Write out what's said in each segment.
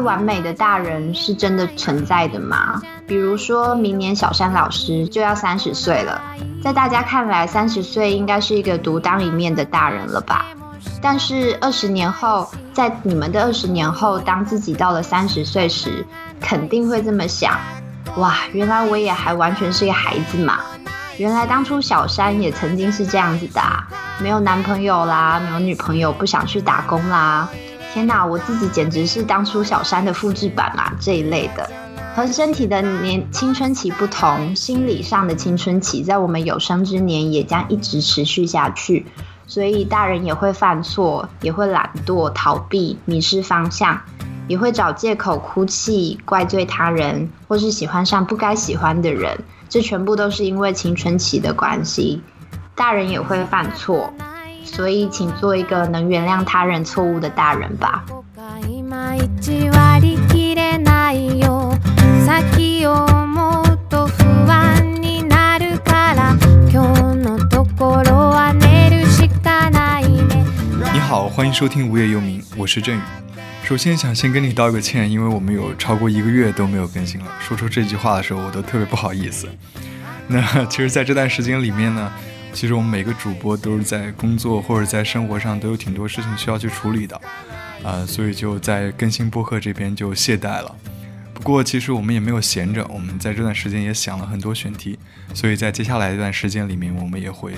完美的大人是真的存在的吗？比如说明年小山老师就要三十岁了，在大家看来，三十岁应该是一个独当一面的大人了吧？但是二十年后，在你们的二十年后，当自己到了三十岁时，肯定会这么想：哇，原来我也还完全是一个孩子嘛！原来当初小山也曾经是这样子的，啊没有男朋友啦，没有女朋友，不想去打工啦。天哪，我自己简直是当初小山的复制版啊！这一类的，和身体的年青春期不同，心理上的青春期在我们有生之年也将一直持续下去。所以大人也会犯错，也会懒惰、逃避、迷失方向，也会找借口哭泣、怪罪他人，或是喜欢上不该喜欢的人。这全部都是因为青春期的关系。大人也会犯错，所以请做一个能原谅他人错误的大人吧。你好，欢迎收听无业游民，我是振宇。首先想先跟你道个歉，因为我们有超过一个月都没有更新了。说出这句话的时候，我都特别不好意思。那其实，在这段时间里面呢，其实我们每个主播都是在工作或者在生活上都有挺多事情需要去处理的，啊，所以就在更新播客这边就懈怠了。不过，其实我们也没有闲着，我们在这段时间也想了很多选题，所以在接下来一段时间里面，我们也会。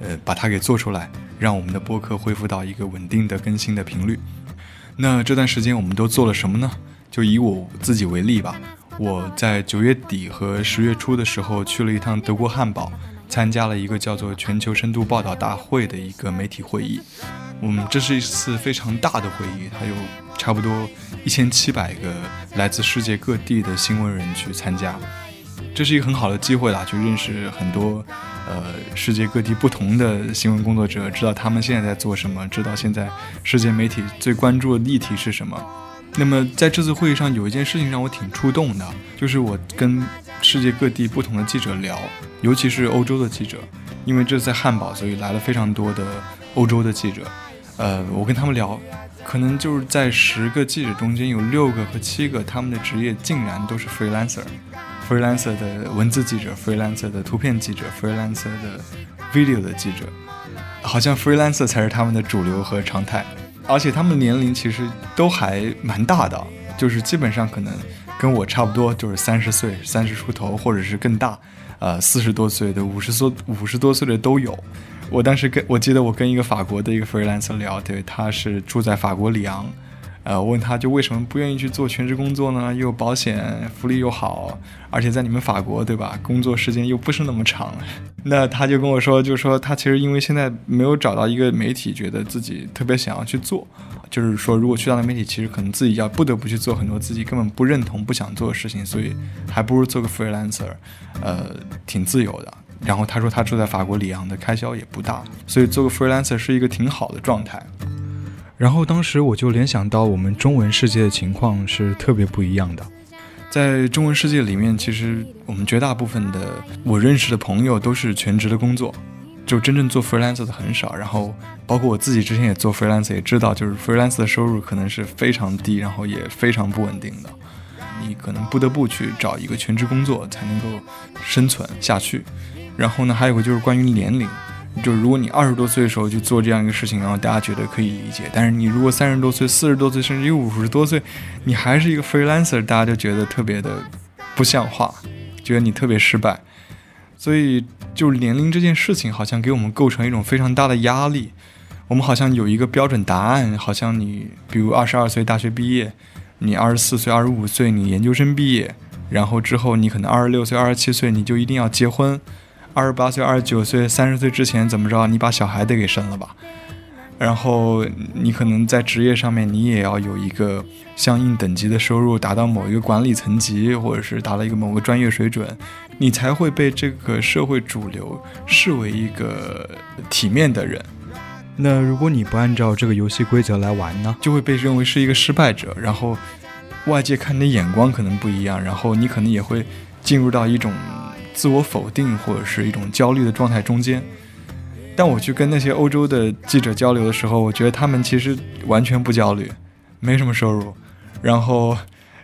呃，把它给做出来，让我们的播客恢复到一个稳定的更新的频率。那这段时间我们都做了什么呢？就以我自己为例吧，我在九月底和十月初的时候去了一趟德国汉堡，参加了一个叫做全球深度报道大会的一个媒体会议。嗯，这是一次非常大的会议，它有差不多一千七百个来自世界各地的新闻人去参加。这是一个很好的机会啦，去认识很多，呃，世界各地不同的新闻工作者，知道他们现在在做什么，知道现在世界媒体最关注的议题是什么。那么在这次会议上，有一件事情让我挺触动的，就是我跟世界各地不同的记者聊，尤其是欧洲的记者，因为这是在汉堡，所以来了非常多的欧洲的记者。呃，我跟他们聊，可能就是在十个记者中间有六个和七个，他们的职业竟然都是 freelancer。freelancer 的文字记者，freelancer 的图片记者，freelancer 的 video 的记者，好像 freelancer 才是他们的主流和常态，而且他们年龄其实都还蛮大的，就是基本上可能跟我差不多，就是三十岁、三十出头，或者是更大，呃，四十多岁的、五十多五十多岁的都有。我当时跟我记得我跟一个法国的一个 freelancer 聊，对，他是住在法国里昂。呃，问他就为什么不愿意去做全职工作呢？又保险，福利又好，而且在你们法国，对吧？工作时间又不是那么长。那他就跟我说，就说他其实因为现在没有找到一个媒体，觉得自己特别想要去做，就是说如果去到那媒体，其实可能自己要不得不去做很多自己根本不认同、不想做的事情，所以还不如做个 freelancer，呃，挺自由的。然后他说他住在法国里昂的开销也不大，所以做个 freelancer 是一个挺好的状态。然后当时我就联想到，我们中文世界的情况是特别不一样的。在中文世界里面，其实我们绝大部分的我认识的朋友都是全职的工作，就真正做 freelancer 的很少。然后包括我自己之前也做 freelancer，也知道就是 freelancer 的收入可能是非常低，然后也非常不稳定的。你可能不得不去找一个全职工作才能够生存下去。然后呢，还有个就是关于年龄。就是如果你二十多岁的时候去做这样一个事情，然后大家觉得可以理解；但是你如果三十多岁、四十多岁，甚至于五十多岁，你还是一个 freelancer，大家就觉得特别的不像话，觉得你特别失败。所以，就年龄这件事情，好像给我们构成一种非常大的压力。我们好像有一个标准答案，好像你比如二十二岁大学毕业，你二十四岁、二十五岁你研究生毕业，然后之后你可能二十六岁、二十七岁你就一定要结婚。二十八岁、二十九岁、三十岁之前怎么着？你把小孩得给生了吧。然后你可能在职业上面，你也要有一个相应等级的收入，达到某一个管理层级，或者是达到一个某个专业水准，你才会被这个社会主流视为一个体面的人。那如果你不按照这个游戏规则来玩呢，就会被认为是一个失败者。然后外界看你的眼光可能不一样，然后你可能也会进入到一种。自我否定或者是一种焦虑的状态中间，但我去跟那些欧洲的记者交流的时候，我觉得他们其实完全不焦虑，没什么收入，然后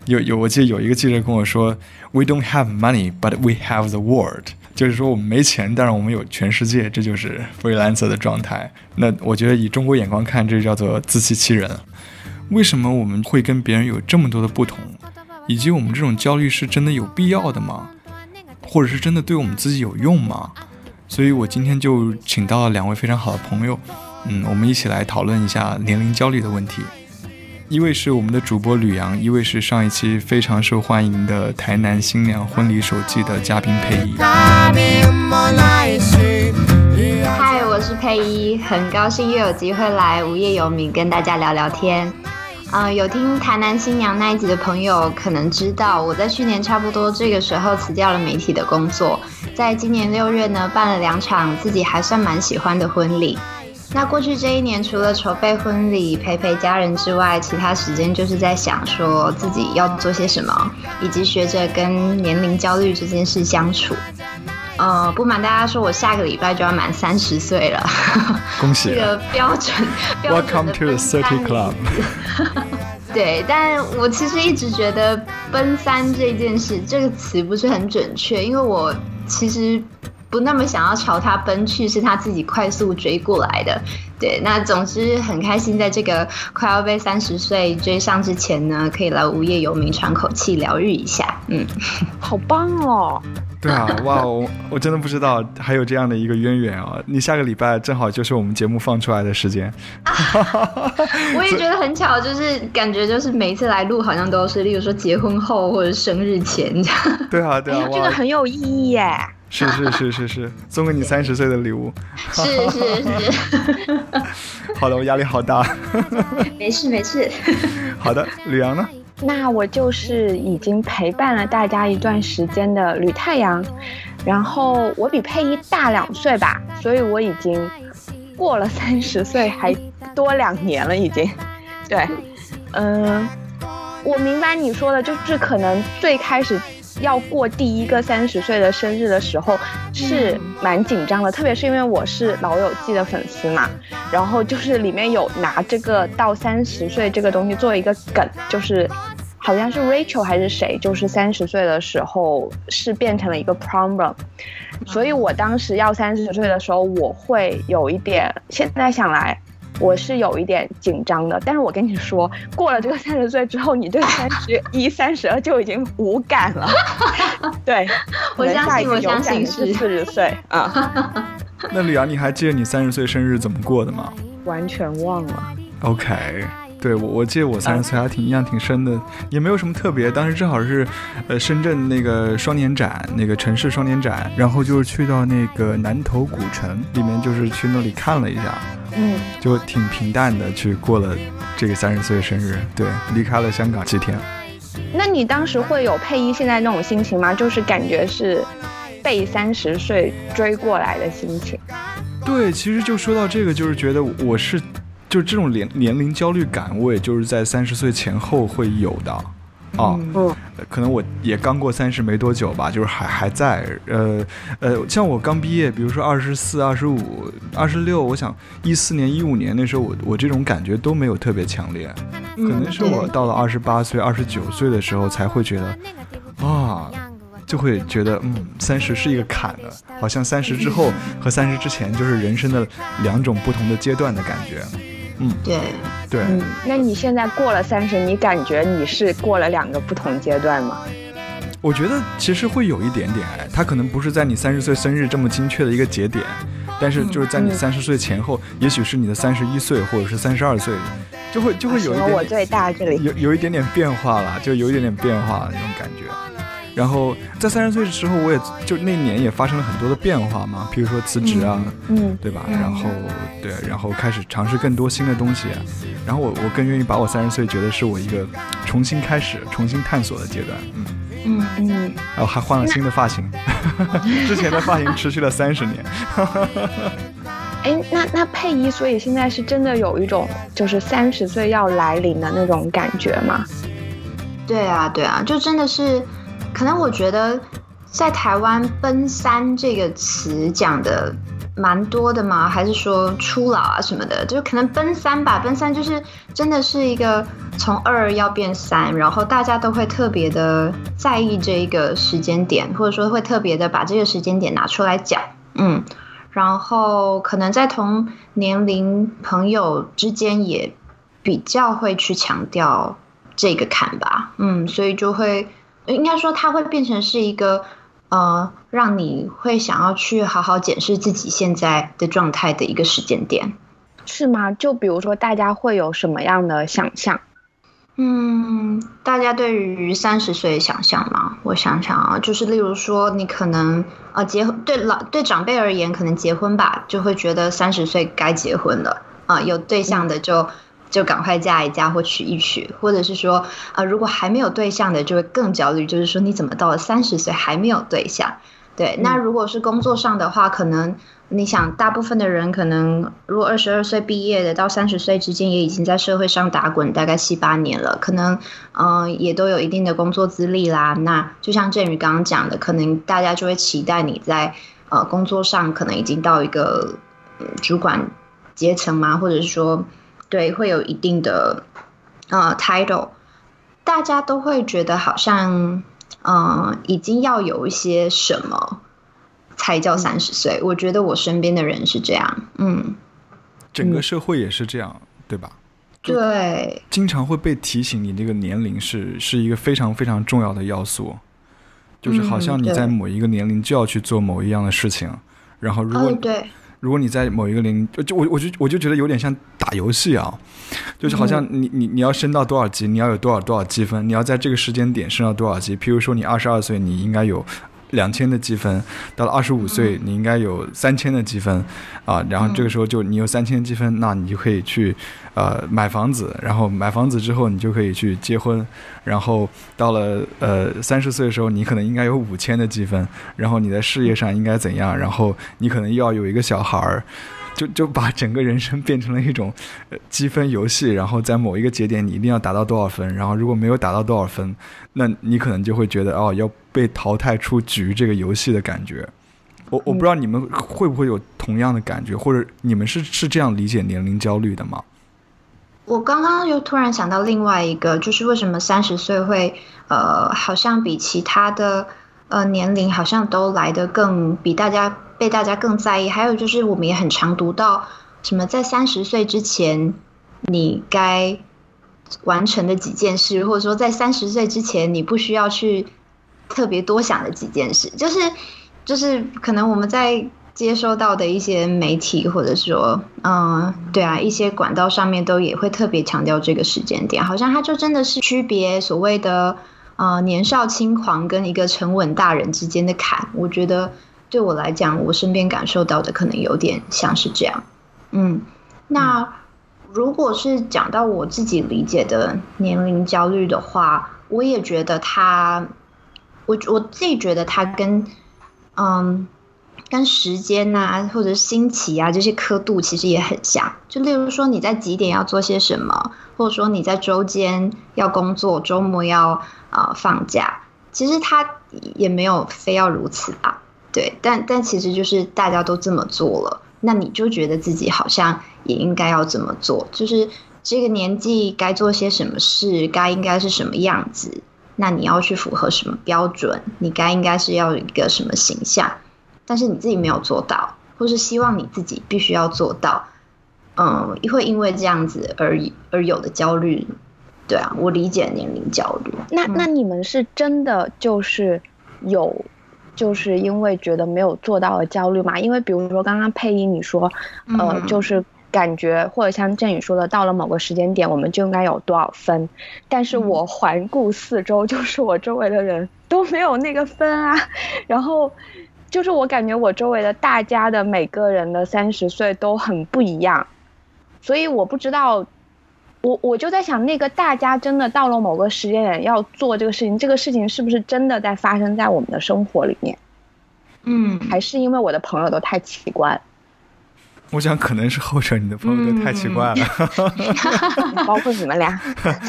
有有，我记得有一个记者跟我说，We don't have money, but we have the world。就是说我们没钱，但是我们有全世界，这就是 freelancer 的状态。那我觉得以中国眼光看，这叫做自欺欺人。为什么我们会跟别人有这么多的不同？以及我们这种焦虑是真的有必要的吗？或者是真的对我们自己有用吗？所以我今天就请到了两位非常好的朋友，嗯，我们一起来讨论一下年龄焦虑的问题。一位是我们的主播吕阳，一位是上一期非常受欢迎的台南新娘婚礼手记的嘉宾佩仪。嗨，我是佩仪，很高兴又有机会来无业游民跟大家聊聊天。嗯，有听台南新娘那一集的朋友可能知道，我在去年差不多这个时候辞掉了媒体的工作，在今年六月呢办了两场自己还算蛮喜欢的婚礼。那过去这一年，除了筹备婚礼、陪陪家人之外，其他时间就是在想说自己要做些什么，以及学着跟年龄焦虑这件事相处。呃，不瞒大家说，我下个礼拜就要满三十岁了，恭喜！这个标准，Welcome to the Thirty Club。对，但我其实一直觉得“奔三”这件事这个词不是很准确，因为我其实。不那么想要朝他奔去，是他自己快速追过来的。对，那总之很开心，在这个快要被三十岁追上之前呢，可以来无业游民喘口气，疗愈一下。嗯，好棒哦！对啊，哇，我我真的不知道还有这样的一个渊源啊！你下个礼拜正好就是我们节目放出来的时间。我也觉得很巧，就是感觉就是每一次来录好像都是，例如说结婚后或者生日前这样。对啊，对啊，这个很有意义耶。是是是是是，送给你三十岁的礼物。是是是。好的，我压力好大。没事没事。好的，吕阳呢？那我就是已经陪伴了大家一段时间的吕太阳，然后我比佩仪大两岁吧，所以我已经过了三十岁，还多两年了已经。对，嗯，我明白你说的，就是可能最开始。要过第一个三十岁的生日的时候是蛮紧张的，特别是因为我是老友记的粉丝嘛，然后就是里面有拿这个到三十岁这个东西做一个梗，就是好像是 Rachel 还是谁，就是三十岁的时候是变成了一个 problem，所以我当时要三十岁的时候，我会有一点，现在想来。我是有一点紧张的，但是我跟你说，过了这个三十岁之后，你对三十 一、三十二就已经无感了。对，我相信，我相信是四十岁啊。那李阳，你还记得你三十岁生日怎么过的吗？完全忘了。OK。对，我我记得我三十岁还挺印象挺深的，也没有什么特别。当时正好是，呃，深圳那个双年展，那个城市双年展，然后就是去到那个南头古城里面，就是去那里看了一下，嗯，就挺平淡的去过了这个三十岁生日。对，离开了香港几天。那你当时会有配音现在那种心情吗？就是感觉是被三十岁追过来的心情。对，其实就说到这个，就是觉得我是。就是这种年年龄焦虑感，我也就是在三十岁前后会有的，啊，嗯，可能我也刚过三十没多久吧，就是还还在，呃呃，像我刚毕业，比如说二十四、二十五、二十六，我想一四年、一五年那时候，我我这种感觉都没有特别强烈，可能是我到了二十八岁、二十九岁的时候才会觉得，啊。就会觉得，嗯，三十是一个坎的，好像三十之后和三十之前就是人生的两种不同的阶段的感觉。嗯，对，对。嗯，那你现在过了三十，你感觉你是过了两个不同阶段吗？我觉得其实会有一点点，它可能不是在你三十岁生日这么精确的一个节点，但是就是在你三十岁前后，也许是你的三十一岁或者是三十二岁，就会就会有一点我最大这里有有一点点变化了，就有一点点变化那种感觉。然后在三十岁的时候，我也就那年也发生了很多的变化嘛，比如说辞职啊，嗯，对吧？然后对，然后开始尝试更多新的东西。然后我我更愿意把我三十岁觉得是我一个重新开始、重新探索的阶段。嗯嗯嗯。然后还换了新的发型，之前的发型持续了三十年。哎，那那佩仪，所以现在是真的有一种就是三十岁要来临的那种感觉吗？对啊，对啊，就真的是。可能我觉得，在台湾“奔三”这个词讲的蛮多的吗？还是说初老啊什么的？就可能奔三吧，奔三就是真的是一个从二要变三，然后大家都会特别的在意这一个时间点，或者说会特别的把这个时间点拿出来讲，嗯，然后可能在同年龄朋友之间也比较会去强调这个坎吧，嗯，所以就会应该说它会变成是一个。呃，让你会想要去好好检视自己现在的状态的一个时间点，是吗？就比如说，大家会有什么样的想象？嗯，大家对于三十岁的想象吗？我想想啊，就是例如说，你可能呃结对老对长辈而言，可能结婚吧，就会觉得三十岁该结婚了啊，有对象的就。就赶快嫁一嫁或娶一娶，或者是说，呃，如果还没有对象的，就会更焦虑。就是说，你怎么到了三十岁还没有对象？对，那如果是工作上的话，可能你想，大部分的人可能，如果二十二岁毕业的，到三十岁之间也已经在社会上打滚大概七八年了，可能，嗯，也都有一定的工作资历啦。那就像振宇刚刚讲的，可能大家就会期待你在呃工作上可能已经到一个主管阶层嘛，或者是说。对，会有一定的呃 title，大家都会觉得好像嗯，已经要有一些什么才叫三十岁。我觉得我身边的人是这样，嗯，整个社会也是这样，对吧？对，经常会被提醒你这个年龄是是一个非常非常重要的要素，就是好像你在某一个年龄就要去做某一样的事情，然后如果对。如果你在某一个零，就我我就我就觉得有点像打游戏啊，就是好像你你你要升到多少级，你要有多少多少积分，你要在这个时间点升到多少级。譬如说你二十二岁，你应该有。两千的积分，到了二十五岁，你应该有三千的积分，啊，然后这个时候就你有三千积分，那你就可以去，呃，买房子，然后买房子之后，你就可以去结婚，然后到了呃三十岁的时候，你可能应该有五千的积分，然后你在事业上应该怎样，然后你可能又要有一个小孩儿。就就把整个人生变成了一种积分游戏，然后在某一个节点你一定要达到多少分，然后如果没有达到多少分，那你可能就会觉得哦要被淘汰出局这个游戏的感觉。我我不知道你们会不会有同样的感觉，或者你们是是这样理解年龄焦虑的吗？我刚刚又突然想到另外一个，就是为什么三十岁会呃好像比其他的呃年龄好像都来得更比大家。被大家更在意，还有就是我们也很常读到什么在三十岁之前你该完成的几件事，或者说在三十岁之前你不需要去特别多想的几件事，就是就是可能我们在接收到的一些媒体，或者说嗯对啊一些管道上面都也会特别强调这个时间点，好像它就真的是区别所谓的呃年少轻狂跟一个沉稳大人之间的坎，我觉得。对我来讲，我身边感受到的可能有点像是这样，嗯，那如果是讲到我自己理解的年龄焦虑的话，我也觉得他，我我自己觉得他跟，嗯，跟时间呐或者星期啊这些刻度其实也很像，就例如说你在几点要做些什么，或者说你在周间要工作，周末要啊放假，其实他也没有非要如此啊。对，但但其实就是大家都这么做了，那你就觉得自己好像也应该要这么做，就是这个年纪该做些什么事，该应该是什么样子，那你要去符合什么标准，你该应该是要一个什么形象，但是你自己没有做到，或是希望你自己必须要做到，嗯，会因为这样子而而有的焦虑，对啊，我理解年龄焦虑。那那你们是真的就是有。就是因为觉得没有做到而焦虑嘛？因为比如说刚刚配音你说，呃，就是感觉或者像振宇说的，到了某个时间点我们就应该有多少分，但是我环顾四周，就是我周围的人都没有那个分啊。然后就是我感觉我周围的大家的每个人的三十岁都很不一样，所以我不知道。我我就在想，那个大家真的到了某个时间点要做这个事情，这个事情是不是真的在发生在我们的生活里面？嗯，还是因为我的朋友都太奇怪？我想可能是后者，你的朋友都太奇怪了，包括你们俩。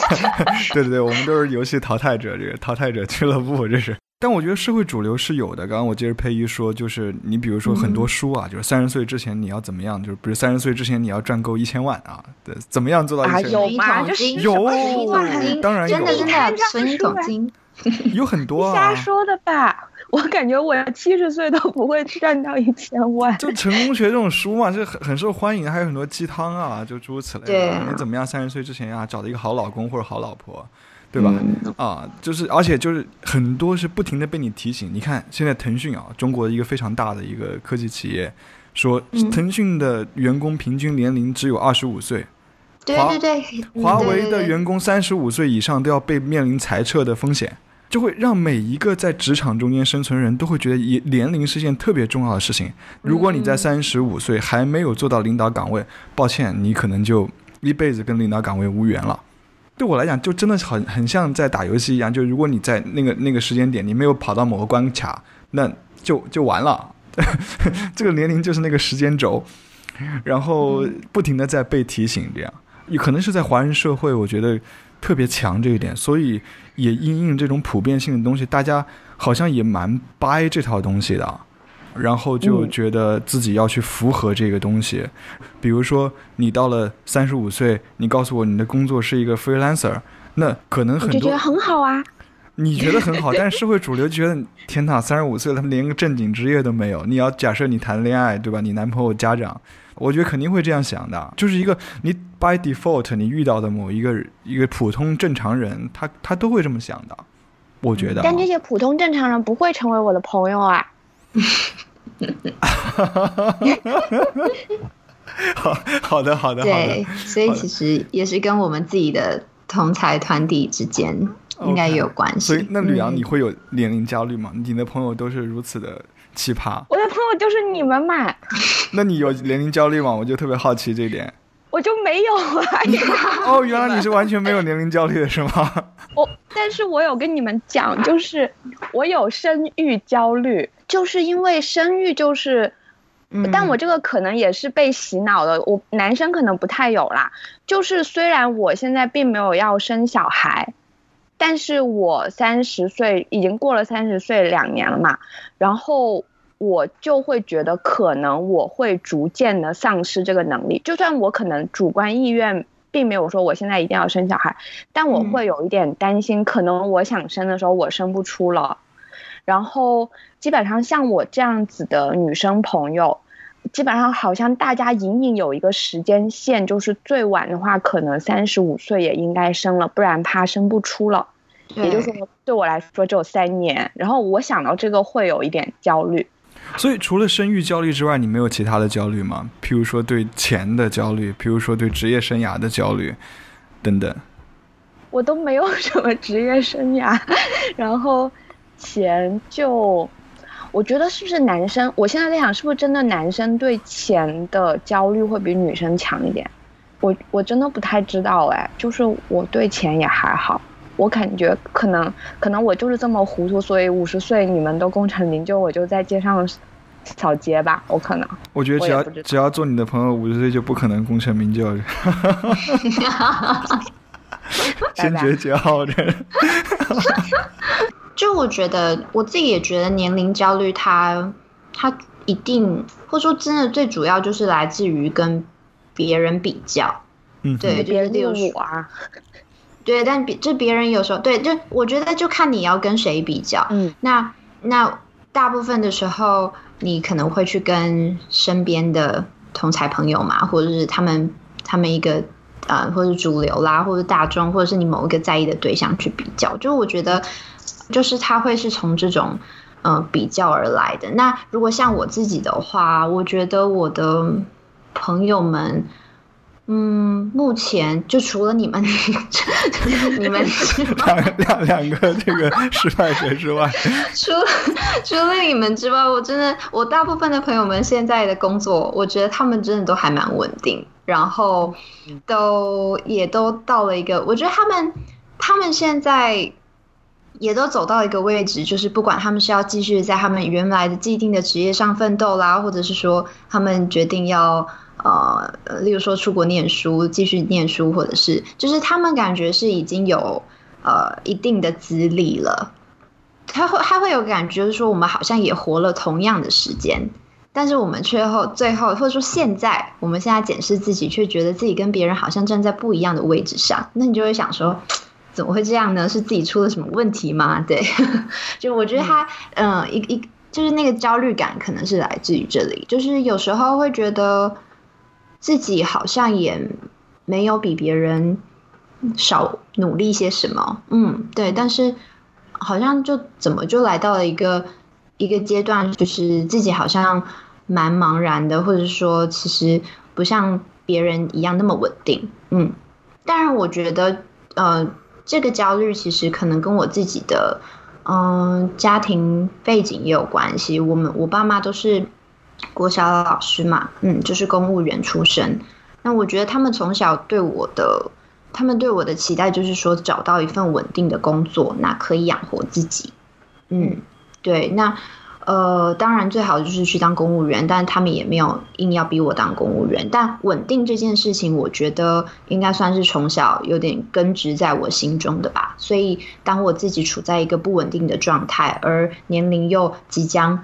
对对对，我们都是游戏淘汰者，这个淘汰者俱乐部，这是。但我觉得社会主流是有的。刚刚我接着佩一说，就是你比如说很多书啊，就是三十岁之前你要怎么样，就是比如三十岁之前你要赚够一千万啊，对，怎么样做到一千万？有吗？有，当然有，真的真的存一桶金，有很多啊。瞎说的吧？我感觉我要七十岁都不会赚到一千万。就成功学这种书嘛，就很很受欢迎，还有很多鸡汤啊，就诸如此类的。你怎么样三十岁之前啊，找到一个好老公或者好老婆？对吧？啊，就是，而且就是很多是不停的被你提醒。你看，现在腾讯啊，中国一个非常大的一个科技企业，说腾讯的员工平均年龄只有二十五岁。对对对。华为的员工三十五岁以上都要被面临裁撤的风险，就会让每一个在职场中间生存人都会觉得，年龄是件特别重要的事情。如果你在三十五岁还没有做到领导岗位，抱歉，你可能就一辈子跟领导岗位无缘了。对我来讲，就真的很很像在打游戏一样。就如果你在那个那个时间点，你没有跑到某个关卡，那就就完了。这个年龄就是那个时间轴，然后不停的在被提醒，这样。可能是在华人社会，我觉得特别强这一点，所以也因应这种普遍性的东西，大家好像也蛮掰这套东西的。然后就觉得自己要去符合这个东西，比如说你到了三十五岁，你告诉我你的工作是一个 freelancer，那可能很多就觉得很好啊。你觉得很好，但是社会主流觉得天哪，三十五岁了，他连个正经职业都没有。你要假设你谈恋爱，对吧？你男朋友家长，我觉得肯定会这样想的，就是一个你 by default 你遇到的某一个一个普通正常人，他他都会这么想的。我觉得，但这些普通正常人不会成为我的朋友啊。好 好的好的，对，所以其实也是跟我们自己的同才团体之间应该有关系。所以，那吕阳，你会有年龄焦虑吗？你的朋友都是如此的奇葩，我的朋友就是你们嘛。那你有年龄焦虑吗？我就特别好奇这一点。我就没有啊！哦，原来你是完全没有年龄焦虑的是吗？我，但是我有跟你们讲，就是我有生育焦虑。就是因为生育就是，但我这个可能也是被洗脑的。我男生可能不太有啦。就是虽然我现在并没有要生小孩，但是我三十岁已经过了三十岁两年了嘛，然后我就会觉得可能我会逐渐的丧失这个能力。就算我可能主观意愿并没有说我现在一定要生小孩，但我会有一点担心，可能我想生的时候我生不出了。然后基本上像我这样子的女生朋友，基本上好像大家隐隐有一个时间线，就是最晚的话可能三十五岁也应该生了，不然怕生不出了。也就是说，对我来说只有三年。然后我想到这个会有一点焦虑。所以除了生育焦虑之外，你没有其他的焦虑吗？譬如说对钱的焦虑，譬如说对职业生涯的焦虑，等等。我都没有什么职业生涯，然后。钱就，我觉得是不是男生？我现在在想，是不是真的男生对钱的焦虑会比女生强一点？我我真的不太知道哎。就是我对钱也还好，我感觉可能可能我就是这么糊涂，所以五十岁你们都功成名就，我就在街上扫街吧。我可能我觉得只要只要做你的朋友，五十岁就不可能功成名就。先绝交的。就我觉得，我自己也觉得年龄焦虑，它它一定，或者说真的最主要就是来自于跟别人比较，嗯，对，别人例如我啊，对，但别就别人有时候对，就我觉得就看你要跟谁比较，嗯，那那大部分的时候，你可能会去跟身边的同才朋友嘛，或者是他们他们一个呃，或者主流啦，或者大众，或者是你某一个在意的对象去比较，就我觉得。就是他会是从这种，呃，比较而来的。那如果像我自己的话，我觉得我的朋友们，嗯，目前就除了你们，你们两两两个这个失败者之外，除除了你们之外，我真的，我大部分的朋友们现在的工作，我觉得他们真的都还蛮稳定，然后都也都到了一个，我觉得他们他们现在。也都走到一个位置，就是不管他们是要继续在他们原来的既定的职业上奋斗啦，或者是说他们决定要呃，例如说出国念书，继续念书，或者是就是他们感觉是已经有呃一定的资历了，他会他会有感觉，就是说我们好像也活了同样的时间，但是我们却后最后或者说现在，我们现在检视自己，却觉得自己跟别人好像站在不一样的位置上，那你就会想说，怎么会这样呢？是自己出了什么问题吗？对，就我觉得他嗯一一就是那个焦虑感可能是来自于这里，就是有时候会觉得自己好像也没有比别人少努力些什么，嗯，对，但是。好像就怎么就来到了一个一个阶段，就是自己好像蛮茫然的，或者说其实不像别人一样那么稳定。嗯，当然我觉得呃这个焦虑其实可能跟我自己的嗯家庭背景也有关系。我们我爸妈都是国小老师嘛，嗯，就是公务员出身。那我觉得他们从小对我的。他们对我的期待就是说，找到一份稳定的工作，那可以养活自己。嗯，对。那呃，当然最好就是去当公务员，但他们也没有硬要逼我当公务员。但稳定这件事情，我觉得应该算是从小有点根植在我心中的吧。所以，当我自己处在一个不稳定的状态，而年龄又即将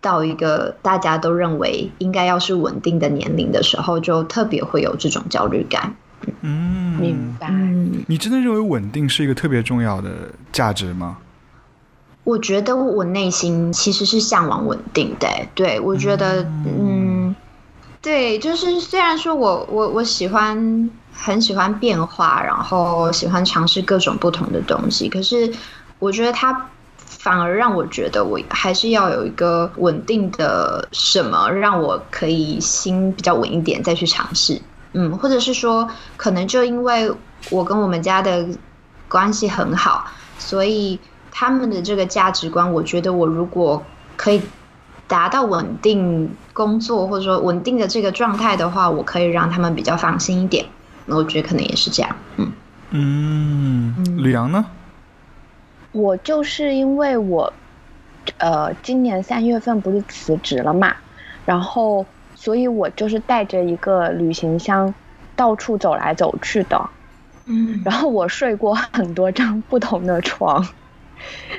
到一个大家都认为应该要是稳定的年龄的时候，就特别会有这种焦虑感。嗯，明白。你真的认为稳定是一个特别重要的价值吗？我觉得我内心其实是向往稳定的。对，我觉得，嗯，对，就是虽然说我我我喜欢很喜欢变化，然后喜欢尝试各种不同的东西，可是我觉得它反而让我觉得我还是要有一个稳定的什么，让我可以心比较稳一点再去尝试。嗯，或者是说，可能就因为我跟我们家的关系很好，所以他们的这个价值观，我觉得我如果可以达到稳定工作或者说稳定的这个状态的话，我可以让他们比较放心一点。那我觉得可能也是这样。嗯嗯，吕阳呢？我就是因为我，呃，今年三月份不是辞职了嘛，然后。所以我就是带着一个旅行箱，到处走来走去的，嗯，然后我睡过很多张不同的床，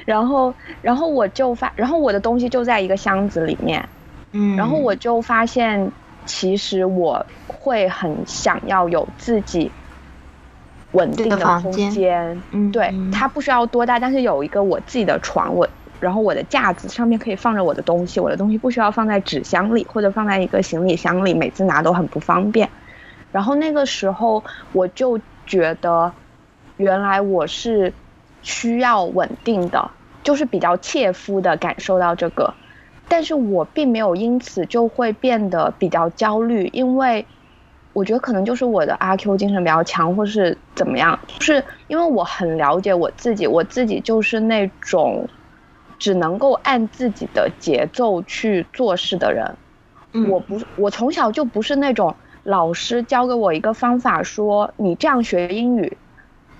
然后，然后我就发，然后我的东西就在一个箱子里面，嗯，然后我就发现，其实我会很想要有自己稳定的空间，嗯，对，它不需要多大，但是有一个我自己的床，我。然后我的架子上面可以放着我的东西，我的东西不需要放在纸箱里或者放在一个行李箱里，每次拿都很不方便。然后那个时候我就觉得，原来我是需要稳定的，就是比较切肤的感受到这个，但是我并没有因此就会变得比较焦虑，因为我觉得可能就是我的阿 Q 精神比较强，或是怎么样，就是因为我很了解我自己，我自己就是那种。只能够按自己的节奏去做事的人，我不，我从小就不是那种老师教给我一个方法，说你这样学英语，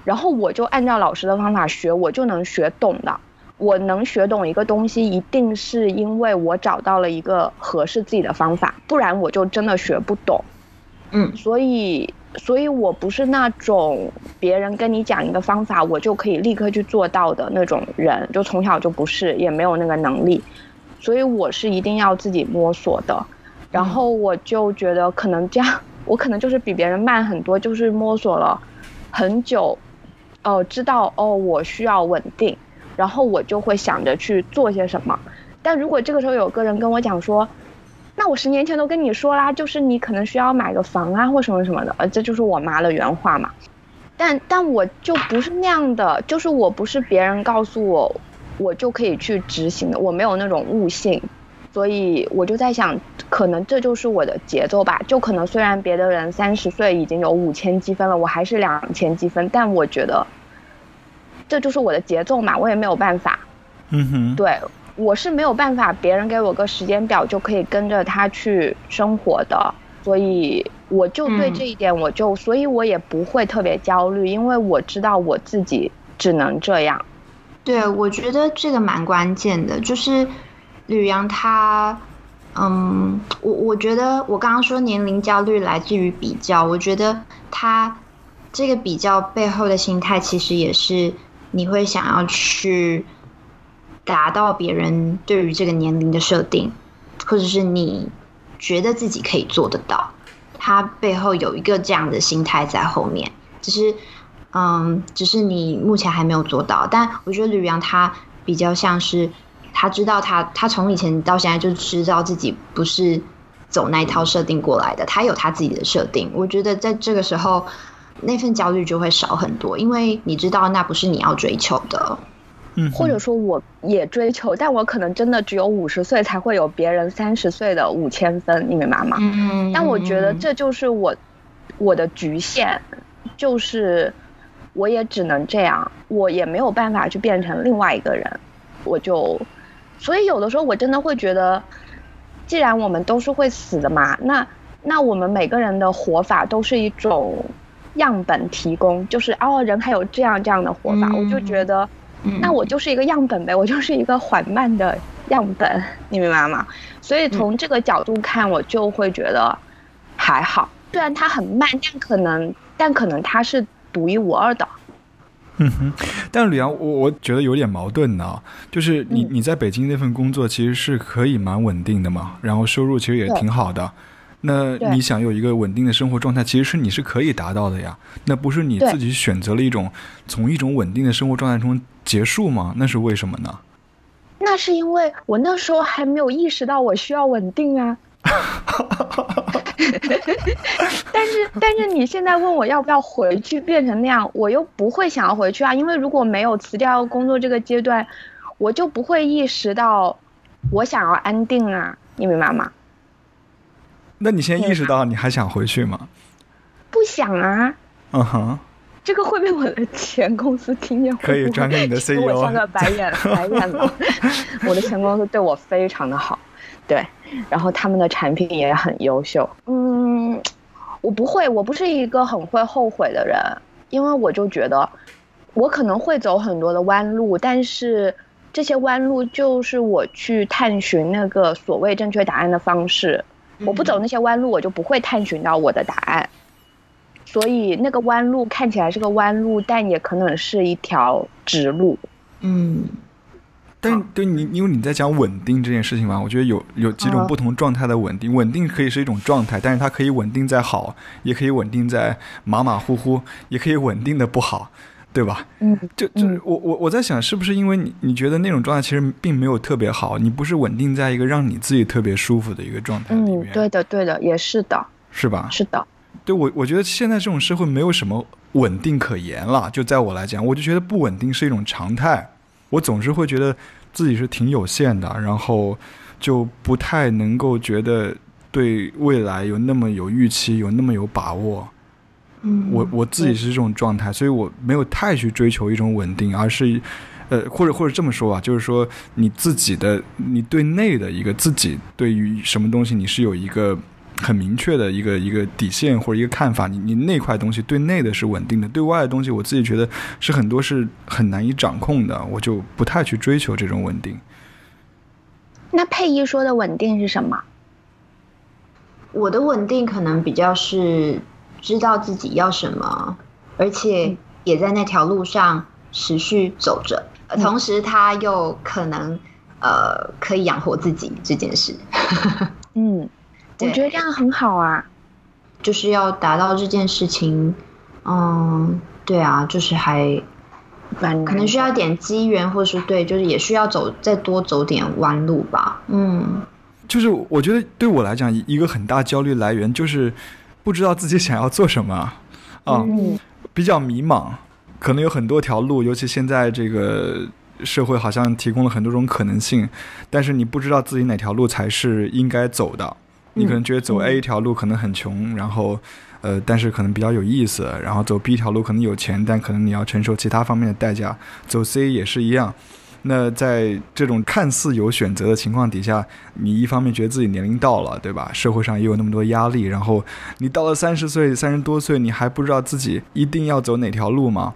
然后我就按照老师的方法学，我就能学懂的。我能学懂一个东西，一定是因为我找到了一个合适自己的方法，不然我就真的学不懂。嗯，所以。所以我不是那种别人跟你讲一个方法，我就可以立刻去做到的那种人，就从小就不是，也没有那个能力。所以我是一定要自己摸索的。然后我就觉得可能这样，我可能就是比别人慢很多，就是摸索了很久，哦，知道哦，我需要稳定，然后我就会想着去做些什么。但如果这个时候有个人跟我讲说，那我十年前都跟你说啦，就是你可能需要买个房啊，或什么什么的，呃，这就是我妈的原话嘛。但但我就不是那样的，就是我不是别人告诉我，我就可以去执行的，我没有那种悟性，所以我就在想，可能这就是我的节奏吧。就可能虽然别的人三十岁已经有五千积分了，我还是两千积分，但我觉得这就是我的节奏嘛，我也没有办法。嗯哼，对。我是没有办法，别人给我个时间表就可以跟着他去生活的，所以我就对这一点，我就，所以我也不会特别焦虑，因为我知道我自己只能这样。对，我觉得这个蛮关键的，就是吕阳他，嗯，我我觉得我刚刚说年龄焦虑来自于比较，我觉得他这个比较背后的心态，其实也是你会想要去。达到别人对于这个年龄的设定，或者是你觉得自己可以做得到，他背后有一个这样的心态在后面，只是嗯，只是你目前还没有做到。但我觉得吕阳他比较像是他知道他他从以前到现在就知道自己不是走那一套设定过来的，他有他自己的设定。我觉得在这个时候。那份焦虑就会少很多，因为你知道那不是你要追求的，嗯，或者说我也追求，但我可能真的只有五十岁才会有别人三十岁的五千分，你明白吗？嗯，但我觉得这就是我我的局限，就是我也只能这样，我也没有办法去变成另外一个人，我就，所以有的时候我真的会觉得，既然我们都是会死的嘛，那那我们每个人的活法都是一种。样本提供就是哦，人还有这样这样的活法，我就觉得，那我就是一个样本呗，我就是一个缓慢的样本，你明白吗？所以从这个角度看，我就会觉得还好，虽然它很慢，但可能但可能它是独一无二的。嗯哼，但吕阳，我我觉得有点矛盾呢，就是你你在北京那份工作其实是可以蛮稳定的嘛，然后收入其实也挺好的。那你想有一个稳定的生活状态，其实是你是可以达到的呀。那不是你自己选择了一种从一种稳定的生活状态中结束吗？那是为什么呢？那是因为我那时候还没有意识到我需要稳定啊。但是但是你现在问我要不要回去变成那样，我又不会想要回去啊。因为如果没有辞掉工作这个阶段，我就不会意识到我想要安定啊。你明白吗？那你现在意识到你还想回去吗？不想啊。嗯哼。这个会被我的前公司听见，可以转给你的 CEO。我像个白眼白眼了。我的前公司对我非常的好，对，然后他们的产品也很优秀。嗯，我不会，我不是一个很会后悔的人，因为我就觉得我可能会走很多的弯路，但是这些弯路就是我去探寻那个所谓正确答案的方式。我不走那些弯路，我就不会探寻到我的答案。所以那个弯路看起来是个弯路，但也可能是一条直路。嗯。但对你，因为你在讲稳定这件事情嘛，我觉得有有几种不同状态的稳定。稳定可以是一种状态，但是它可以稳定在好，也可以稳定在马马虎虎，也可以稳定的不好。对吧？嗯，就就是我我我在想，是不是因为你你觉得那种状态其实并没有特别好，你不是稳定在一个让你自己特别舒服的一个状态里面。嗯，对的，对的，也是的，是吧？是的，对我我觉得现在这种社会没有什么稳定可言了。就在我来讲，我就觉得不稳定是一种常态。我总是会觉得自己是挺有限的，然后就不太能够觉得对未来有那么有预期，有那么有把握。嗯我我自己是这种状态，所以我没有太去追求一种稳定，而是，呃，或者或者这么说吧，就是说你自己的，你对内的一个自己对于什么东西，你是有一个很明确的一个一个底线或者一个看法，你你那块东西对内的是稳定的，对外的东西，我自己觉得是很多是很难以掌控的，我就不太去追求这种稳定。那佩仪说的稳定是什么？我的稳定可能比较是。知道自己要什么，而且也在那条路上持续走着，同时他又可能呃可以养活自己这件事。嗯，我觉得这样很好啊，就是要达到这件事情。嗯，对啊，就是还可能需要点机缘，或是对，就是也需要走再多走点弯路吧。嗯，就是我觉得对我来讲，一个很大焦虑来源就是。不知道自己想要做什么，啊，比较迷茫，可能有很多条路，尤其现在这个社会好像提供了很多种可能性，但是你不知道自己哪条路才是应该走的。你可能觉得走 A 一条路可能很穷，然后，呃，但是可能比较有意思，然后走 B 一条路可能有钱，但可能你要承受其他方面的代价。走 C 也是一样。那在这种看似有选择的情况底下，你一方面觉得自己年龄到了，对吧？社会上也有那么多压力，然后你到了三十岁、三十多岁，你还不知道自己一定要走哪条路吗？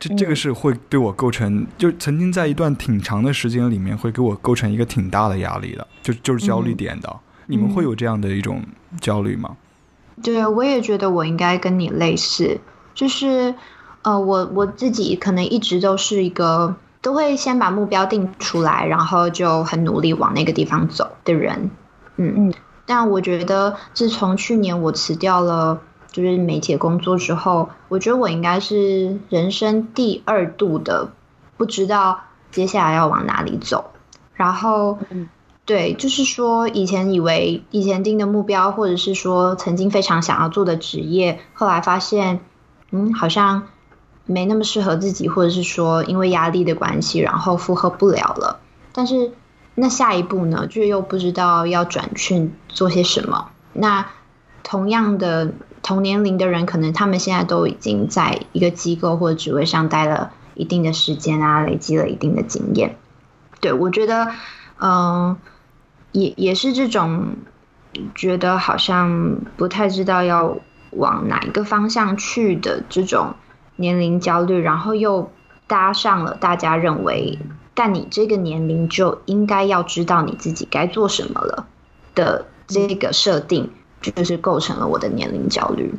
这这个是会对我构成，就曾经在一段挺长的时间里面，会给我构成一个挺大的压力的，就就是焦虑点的。你们会有这样的一种焦虑吗？对，我也觉得我应该跟你类似，就是呃，我我自己可能一直都是一个。都会先把目标定出来，然后就很努力往那个地方走的人。嗯嗯。但我觉得自从去年我辞掉了就是媒体工作之后，我觉得我应该是人生第二度的不知道接下来要往哪里走。然后，对，就是说以前以为以前定的目标，或者是说曾经非常想要做的职业，后来发现，嗯，好像没那么适合自己，或者是说因为压力的关系，然后负荷不了了。但是。那下一步呢？就又不知道要转去做些什么。那同样的同年龄的人，可能他们现在都已经在一个机构或者职位上待了一定的时间啊，累积了一定的经验。对我觉得，嗯，也也是这种觉得好像不太知道要往哪一个方向去的这种年龄焦虑，然后又搭上了大家认为。但你这个年龄就应该要知道你自己该做什么了的这个设定，就是构成了我的年龄焦虑。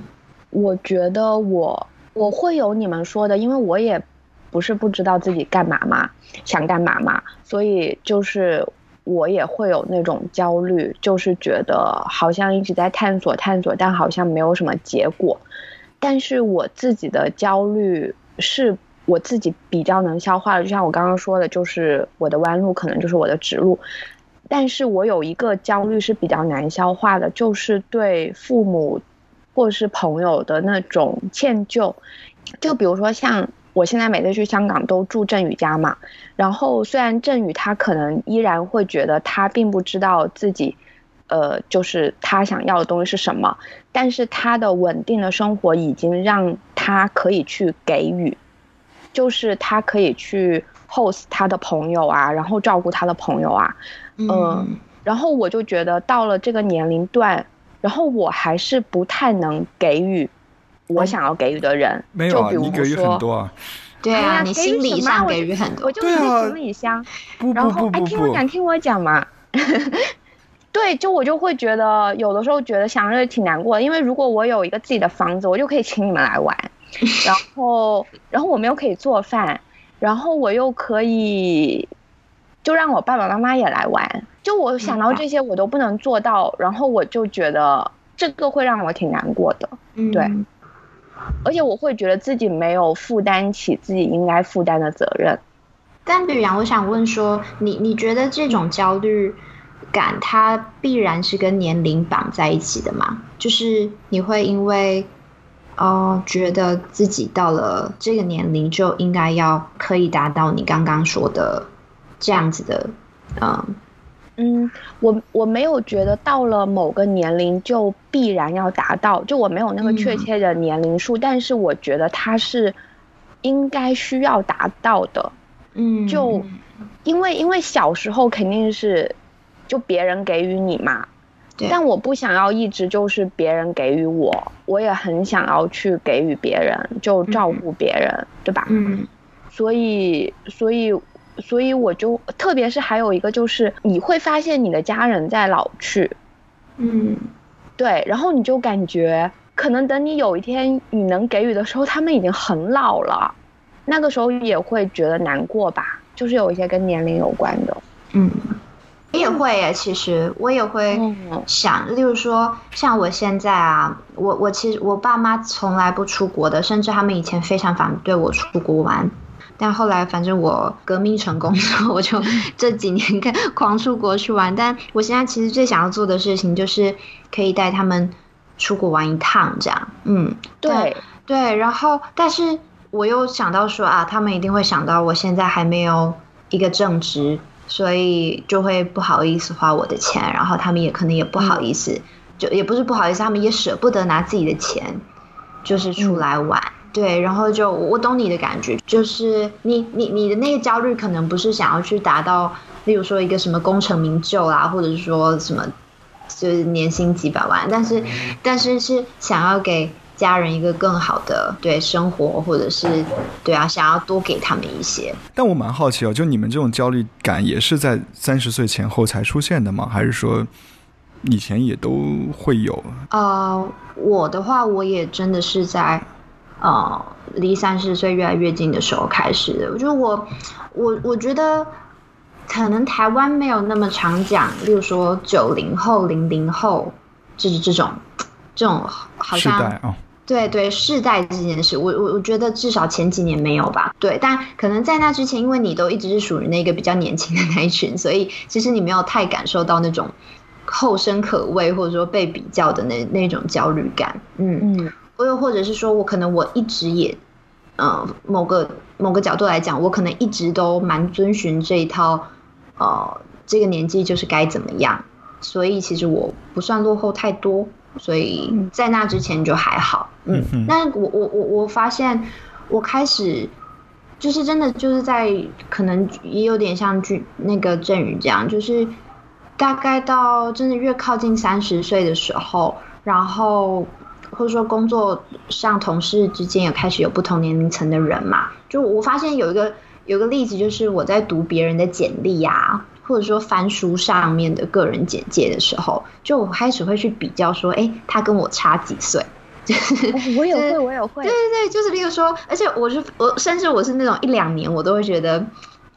我觉得我我会有你们说的，因为我也不是不知道自己干嘛嘛，想干嘛嘛，所以就是我也会有那种焦虑，就是觉得好像一直在探索探索，但好像没有什么结果。但是我自己的焦虑是。我自己比较能消化的，就像我刚刚说的，就是我的弯路可能就是我的直路，但是我有一个焦虑是比较难消化的，就是对父母或是朋友的那种歉疚。就比如说像我现在每次去香港都住振宇家嘛，然后虽然振宇他可能依然会觉得他并不知道自己，呃，就是他想要的东西是什么，但是他的稳定的生活已经让他可以去给予。就是他可以去 host 他的朋友啊，然后照顾他的朋友啊，嗯，然后我就觉得到了这个年龄段，然后我还是不太能给予我想要给予的人。没有啊，你给予很多啊。对啊，你心理上给予很多。我就是行李箱。然后哎，听我讲，听我讲嘛。对，就我就会觉得有的时候觉得想着挺难过的，因为如果我有一个自己的房子，我就可以请你们来玩。然后，然后我们又可以做饭，然后我又可以，就让我爸爸妈妈也来玩。就我想到这些，我都不能做到，然后我就觉得这个会让我挺难过的。对，而且我会觉得自己没有负担起自己应该负担的责任。但吕阳，我想问说，你你觉得这种焦虑感，它必然是跟年龄绑在一起的吗？就是你会因为。哦，觉得自己到了这个年龄就应该要可以达到你刚刚说的这样子的，嗯嗯，我我没有觉得到了某个年龄就必然要达到，就我没有那个确切的年龄数，但是我觉得它是应该需要达到的，嗯，就因为因为小时候肯定是就别人给予你嘛。但我不想要一直就是别人给予我，我也很想要去给予别人，就照顾别人，对吧？嗯。所以，所以，所以我就，特别是还有一个就是，你会发现你的家人在老去，嗯，对，然后你就感觉，可能等你有一天你能给予的时候，他们已经很老了，那个时候也会觉得难过吧，就是有一些跟年龄有关的，嗯。我也会耶，其实我也会想，例如说，像我现在啊，我我其实我爸妈从来不出国的，甚至他们以前非常反对我出国玩，但后来反正我革命成功之后，我就这几年跟 狂出国去玩。但我现在其实最想要做的事情就是可以带他们出国玩一趟，这样，嗯，对对。然后，但是我又想到说啊，他们一定会想到我现在还没有一个正职。所以就会不好意思花我的钱，然后他们也可能也不好意思，就也不是不好意思，他们也舍不得拿自己的钱，就是出来玩。对，然后就我懂你的感觉，就是你你你的那个焦虑，可能不是想要去达到，例如说一个什么功成名就啦，或者是说什么就是年薪几百万，但是但是是想要给。家人一个更好的对生活，或者是对啊，想要多给他们一些。但我蛮好奇哦，就你们这种焦虑感也是在三十岁前后才出现的吗？还是说以前也都会有？呃，我的话，我也真的是在呃离三十岁越来越近的时候开始的。我觉得我我我觉得可能台湾没有那么常讲，例如说九零后、零零后，就是这种这种好像。对对，世代这件事，我我我觉得至少前几年没有吧。对，但可能在那之前，因为你都一直是属于那个比较年轻的那一群，所以其实你没有太感受到那种后生可畏或者说被比较的那那种焦虑感。嗯嗯，或又或者是说我可能我一直也，呃，某个某个角度来讲，我可能一直都蛮遵循这一套，呃，这个年纪就是该怎么样，所以其实我不算落后太多。所以在那之前就还好，嗯，那我我我我发现我开始就是真的就是在可能也有点像剧那个振宇这样，就是大概到真的越靠近三十岁的时候，然后或者说工作上同事之间也开始有不同年龄层的人嘛，就我发现有一个有个例子就是我在读别人的简历呀。或者说翻书上面的个人简介的时候，就我开始会去比较说，哎，他跟我差几岁？就是我也会，我也会。对对对，就是比如说，而且我是我，甚至我是那种一两年，我都会觉得，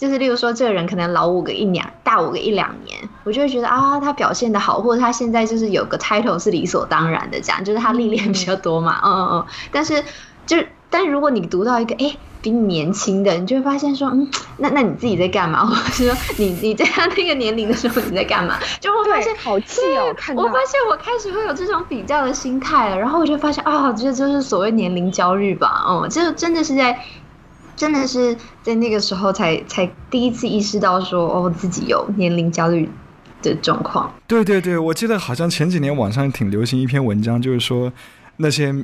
就是例如说，这个人可能老我个一两，大我个一两年，我就会觉得啊，他表现的好，或者他现在就是有个 title 是理所当然的，这样就是他历练比较多嘛，嗯嗯嗯。但是就但如果你读到一个，哎。比你年轻的，你就会发现说，嗯，那那你自己在干嘛？或者说，你你在他那个年龄的时候你在干嘛？就会发现好气哦，看我发现我开始会有这种比较的心态了，然后我就发现啊，这就是所谓年龄焦虑吧？哦，就真的是在，真的是在那个时候才才第一次意识到说，哦，自己有年龄焦虑的状况。对对对，我记得好像前几年网上挺流行一篇文章，就是说。那些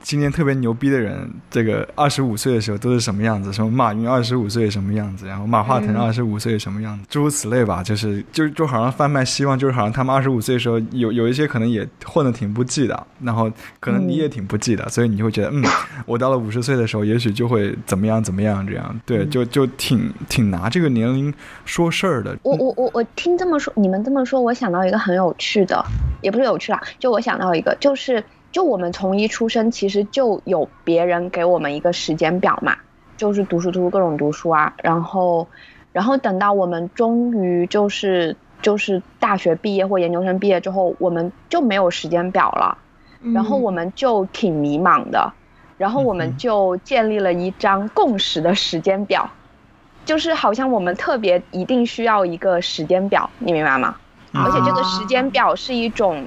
今年特别牛逼的人，这个二十五岁的时候都是什么样子？什么马云二十五岁什么样子？然后马化腾二十五岁什么样子？诸如此类吧，就是就就好像贩卖希望，就是好像他们二十五岁的时候有有一些可能也混得挺不济的，然后可能你也挺不济的，所以你就会觉得，嗯，我到了五十岁的时候，也许就会怎么样怎么样这样。对，就就挺挺拿这个年龄说事儿的。我我我我听这么说，你们这么说，我想到一个很有趣的，也不是有趣啦，就我想到一个，就是。就我们从一出生，其实就有别人给我们一个时间表嘛，就是读书读书各种读书啊，然后，然后等到我们终于就是就是大学毕业或研究生毕业之后，我们就没有时间表了，然后我们就挺迷茫的，然后我们就建立了一张共识的时间表，就是好像我们特别一定需要一个时间表，你明白吗？而且这个时间表是一种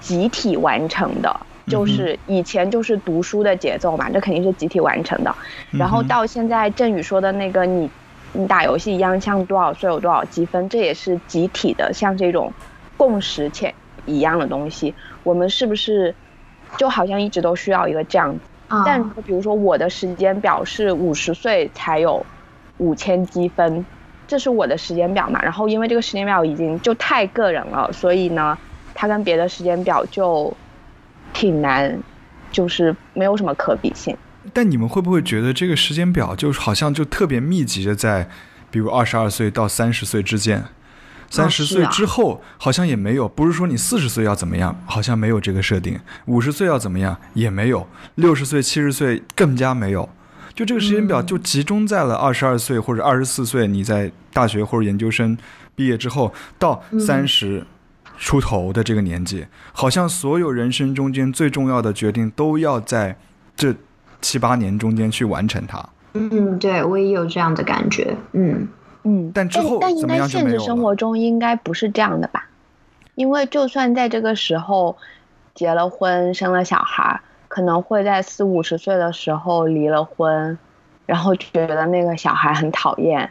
集体完成的。就是以前就是读书的节奏嘛，这肯定是集体完成的。然后到现在振宇说的那个，你你打游戏一样，像多少岁有多少积分，这也是集体的，像这种共识且一样的东西。我们是不是就好像一直都需要一个这样？但比如说我的时间表是五十岁才有五千积分，这是我的时间表嘛。然后因为这个时间表已经就太个人了，所以呢，它跟别的时间表就。挺难，就是没有什么可比性。但你们会不会觉得这个时间表就好像就特别密集的在，比如二十二岁到三十岁之间，三十岁之后好像也没有。不是说你四十岁要怎么样，好像没有这个设定；五十岁要怎么样也没有，六十岁、七十岁更加没有。就这个时间表就集中在了二十二岁或者二十四岁，你在大学或者研究生毕业之后到三十。出头的这个年纪，好像所有人生中间最重要的决定都要在这七八年中间去完成它。嗯，对我也有这样的感觉。嗯嗯，但之后但应该现实生活中应该不是这样的吧？因为就算在这个时候结了婚、生了小孩，可能会在四五十岁的时候离了婚，然后觉得那个小孩很讨厌，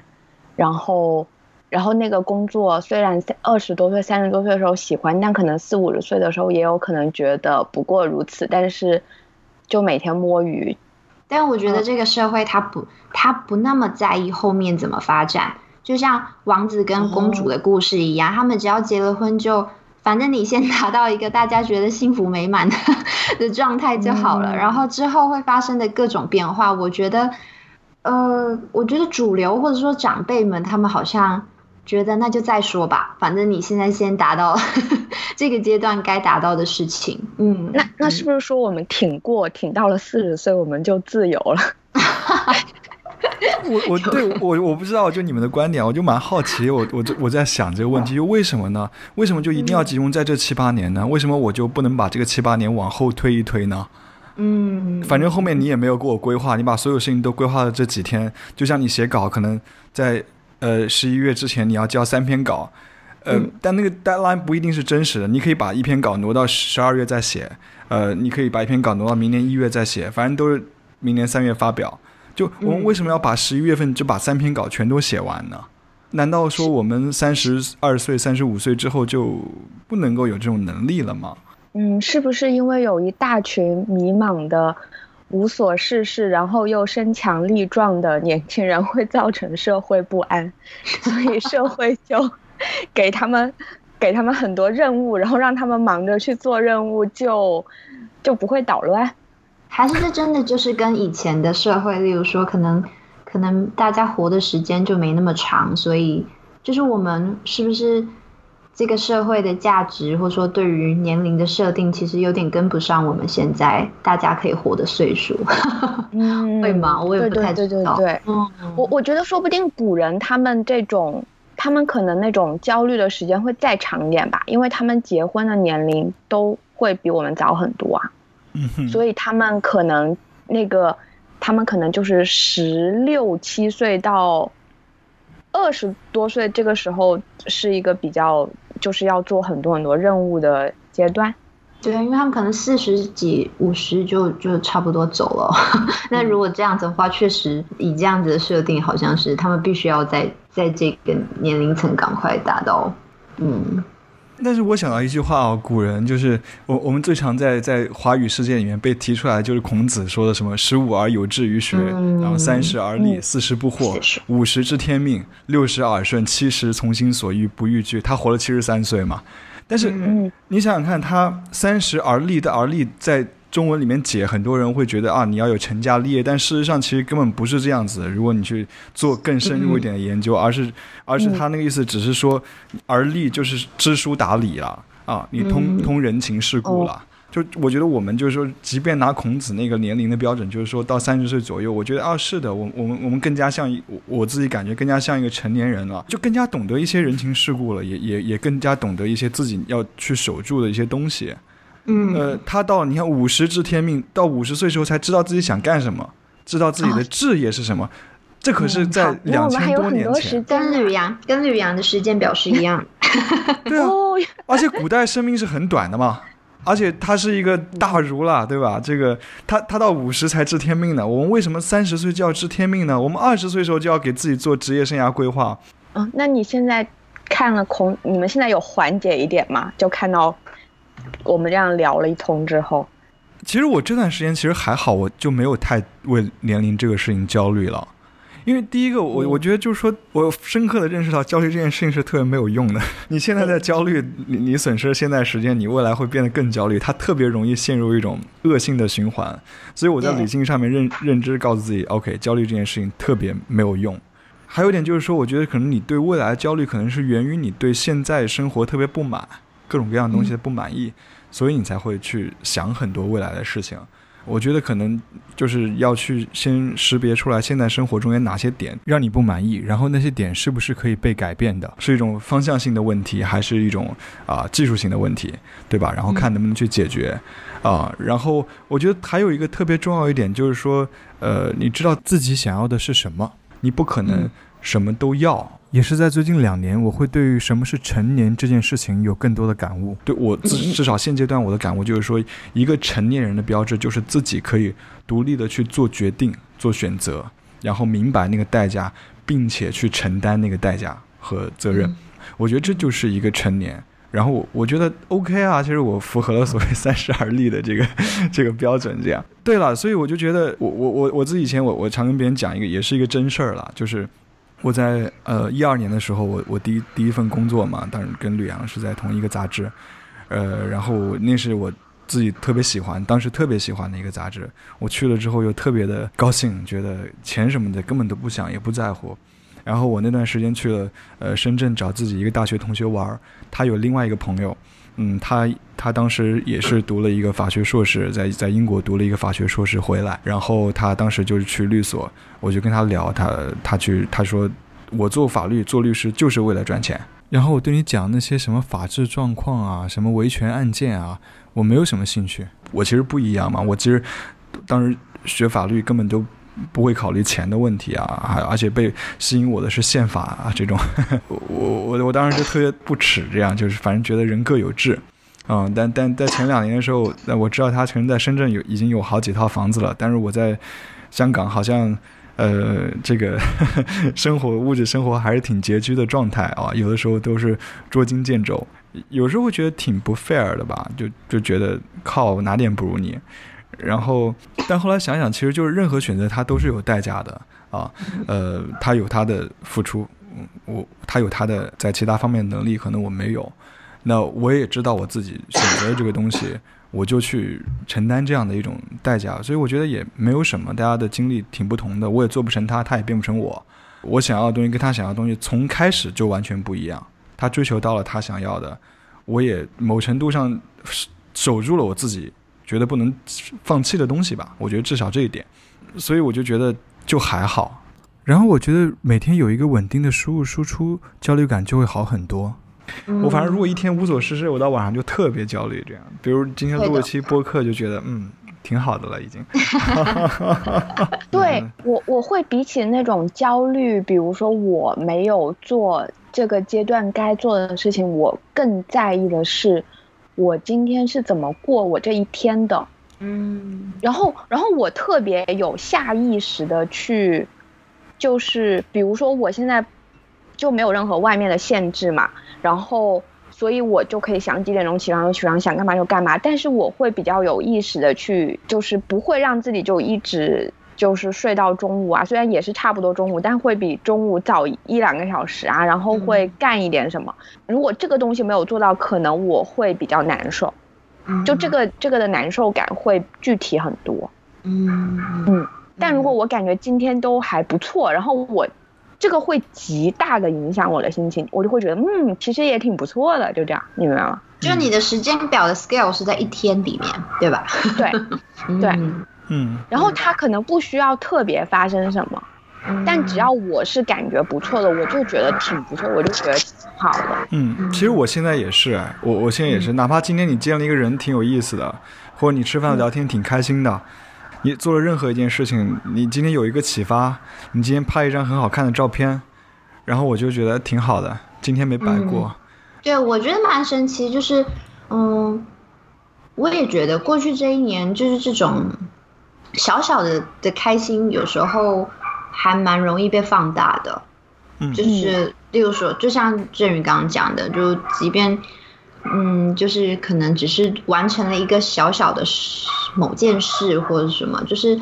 然后。然后那个工作虽然三二十多岁、三十多岁的时候喜欢，但可能四五十岁的时候也有可能觉得不过如此。但是，就每天摸鱼。但我觉得这个社会它不，它不那么在意后面怎么发展。就像王子跟公主的故事一样，他们只要结了婚，就反正你先达到一个大家觉得幸福美满的的状态就好了。然后之后会发生的各种变化，我觉得，呃，我觉得主流或者说长辈们他们好像。觉得那就再说吧，反正你现在先达到 这个阶段该达到的事情。嗯，那那是不是说我们挺过挺到了四十岁我们就自由了？我我对我我不知道，就你们的观点，我就蛮好奇，我我我在想这个问题，就为什么呢？为什么就一定要集中在这七八年呢？为什么我就不能把这个七八年往后推一推呢？嗯，反正后面你也没有给我规划，你把所有事情都规划了这几天，就像你写稿，可能在呃十一月之前你要交三篇稿，呃，但那个 deadline 不一定是真实的，你可以把一篇稿挪到十二月再写，呃，你可以把一篇稿挪到明年一月再写，反正都是明年三月发表。就我们为什么要把十一月份就把三篇稿全都写完呢？难道说我们三十二岁、三十五岁之后就不能够有这种能力了吗？嗯，是不是因为有一大群迷茫的、无所事事，然后又身强力壮的年轻人会造成社会不安，所以社会就给他们给他们很多任务，然后让他们忙着去做任务，就就不会捣乱？还是这真的就是跟以前的社会，例如说，可能可能大家活的时间就没那么长，所以就是我们是不是？这个社会的价值，或者说对于年龄的设定，其实有点跟不上我们现在大家可以活的岁数，会吗？我也不太知道。对对对对，嗯，我我觉得说不定古人他们这种，他们可能那种焦虑的时间会再长一点吧，因为他们结婚的年龄都会比我们早很多啊，嗯所以他们可能那个，他们可能就是十六七岁到二十多岁，这个时候是一个比较。就是要做很多很多任务的阶段，对，因为他们可能四十几、五十就就差不多走了。那如果这样子的话，确实以这样子的设定，好像是他们必须要在在这个年龄层赶快达到，嗯。但是我想到一句话哦，古人就是我我们最常在在华语世界里面被提出来，就是孔子说的什么“十五而有志于学，然后三十而立，四十不惑，五十知天命，六十耳顺，七十从心所欲不逾矩”。他活了七十三岁嘛？但是你想想看，他三十而立的而立在。中文里面解，很多人会觉得啊，你要有成家立业，但事实上其实根本不是这样子。如果你去做更深入一点的研究，而是而是他那个意思，只是说而立就是知书达理了啊，你通通人情世故了。就我觉得我们就是说，即便拿孔子那个年龄的标准，就是说到三十岁左右，我觉得啊是的，我我们我们更加像我我自己感觉更加像一个成年人了，就更加懂得一些人情世故了，也也也更加懂得一些自己要去守住的一些东西。嗯，呃，他到你看五十知天命，到五十岁时候才知道自己想干什么，知道自己的志业是什么，这可是在两千多年前。跟吕阳跟吕阳的时间表是一样。对啊，而且古代生命是很短的嘛，而且他是一个大儒了，对吧？这个他他到五十才知天命呢。我们为什么三十岁就要知天命呢？我们二十岁时候就要给自己做职业生涯规划。嗯，那你现在看了孔，你们现在有缓解一点吗？就看到。我们这样聊了一通之后，其实我这段时间其实还好，我就没有太为年龄这个事情焦虑了。因为第一个，我我觉得就是说我深刻的认识到焦虑这件事情是特别没有用的。你现在在焦虑，你你损失了现在时间，你未来会变得更焦虑，它特别容易陷入一种恶性的循环。所以我在理性上面认认知告诉自己，OK，焦虑这件事情特别没有用。还有一点就是说，我觉得可能你对未来的焦虑，可能是源于你对现在生活特别不满。各种各样东西的不满意，所以你才会去想很多未来的事情。我觉得可能就是要去先识别出来现在生活中有哪些点让你不满意，然后那些点是不是可以被改变的，是一种方向性的问题，还是一种啊技术性的问题，对吧？然后看能不能去解决啊。然后我觉得还有一个特别重要一点就是说，呃，你知道自己想要的是什么，你不可能什么都要。也是在最近两年，我会对于什么是成年这件事情有更多的感悟。对我至至少现阶段我的感悟就是说，一个成年人的标志就是自己可以独立的去做决定、做选择，然后明白那个代价，并且去承担那个代价和责任。我觉得这就是一个成年。然后我觉得 OK 啊，其实我符合了所谓 三十而立的这个这个标准。这样对了，所以我就觉得我我我我自己以前我我常跟别人讲一个，也是一个真事儿了，就是。我在呃一二年的时候，我我第一第一份工作嘛，当然跟吕阳是在同一个杂志，呃，然后那是我自己特别喜欢，当时特别喜欢的一个杂志。我去了之后又特别的高兴，觉得钱什么的根本都不想，也不在乎。然后我那段时间去了呃深圳找自己一个大学同学玩，他有另外一个朋友，嗯，他他当时也是读了一个法学硕士，在在英国读了一个法学硕士回来，然后他当时就是去律所，我就跟他聊，他他去他说我做法律做律师就是为了赚钱，然后我对你讲那些什么法治状况啊，什么维权案件啊，我没有什么兴趣，我其实不一样嘛，我其实当时学法律根本都。不会考虑钱的问题啊，还而且被吸引我的是宪法啊这种，我我我当时就特别不耻这样，就是反正觉得人各有志，嗯，但但在前两年的时候，那我知道他可能在深圳有已经有好几套房子了，但是我在香港好像呃这个 生活物质生活还是挺拮据的状态啊，有的时候都是捉襟见肘，有时候觉得挺不 fair 的吧，就就觉得靠哪点不如你。然后，但后来想想，其实就是任何选择它都是有代价的啊。呃，他有他的付出，我他有他的在其他方面能力，可能我没有。那我也知道我自己选择的这个东西，我就去承担这样的一种代价。所以我觉得也没有什么，大家的经历挺不同的。我也做不成他，他也变不成我。我想要的东西跟他想要的东西从开始就完全不一样。他追求到了他想要的，我也某程度上守住了我自己。觉得不能放弃的东西吧，我觉得至少这一点，所以我就觉得就还好。然后我觉得每天有一个稳定的输入输出，焦虑感就会好很多。我反正如果一天无所事事，我到晚上就特别焦虑。这样，比如今天录了期播客，就觉得嗯挺好的了，已经。对我我会比起那种焦虑，比如说我没有做这个阶段该做的事情，我更在意的是。我今天是怎么过我这一天的？嗯，然后，然后我特别有下意识的去，就是比如说我现在就没有任何外面的限制嘛，然后，所以我就可以想几点钟起床就起床，想干嘛就干嘛，但是我会比较有意识的去，就是不会让自己就一直。就是睡到中午啊，虽然也是差不多中午，但会比中午早一两个小时啊，然后会干一点什么。如果这个东西没有做到，可能我会比较难受，就这个这个的难受感会具体很多。嗯嗯，但如果我感觉今天都还不错，然后我这个会极大的影响我的心情，我就会觉得嗯，其实也挺不错的，就这样，你明白吗？就你的时间表的 scale 是在一天里面，对吧？对 对。嗯，然后他可能不需要特别发生什么，但只要我是感觉不错的，我就觉得挺不错，我就觉得挺好的。嗯，其实我现在也是，我我现在也是，哪怕今天你见了一个人挺有意思的，或者你吃饭聊天挺开心的，你做了任何一件事情，你今天有一个启发，你今天拍一张很好看的照片，然后我就觉得挺好的，今天没白过。对，我觉得蛮神奇，就是嗯，我也觉得过去这一年就是这种。小小的的开心，有时候还蛮容易被放大的。嗯，就是例如说，就像振宇刚刚讲的，就即便嗯，就是可能只是完成了一个小小的某件事或者什么，就是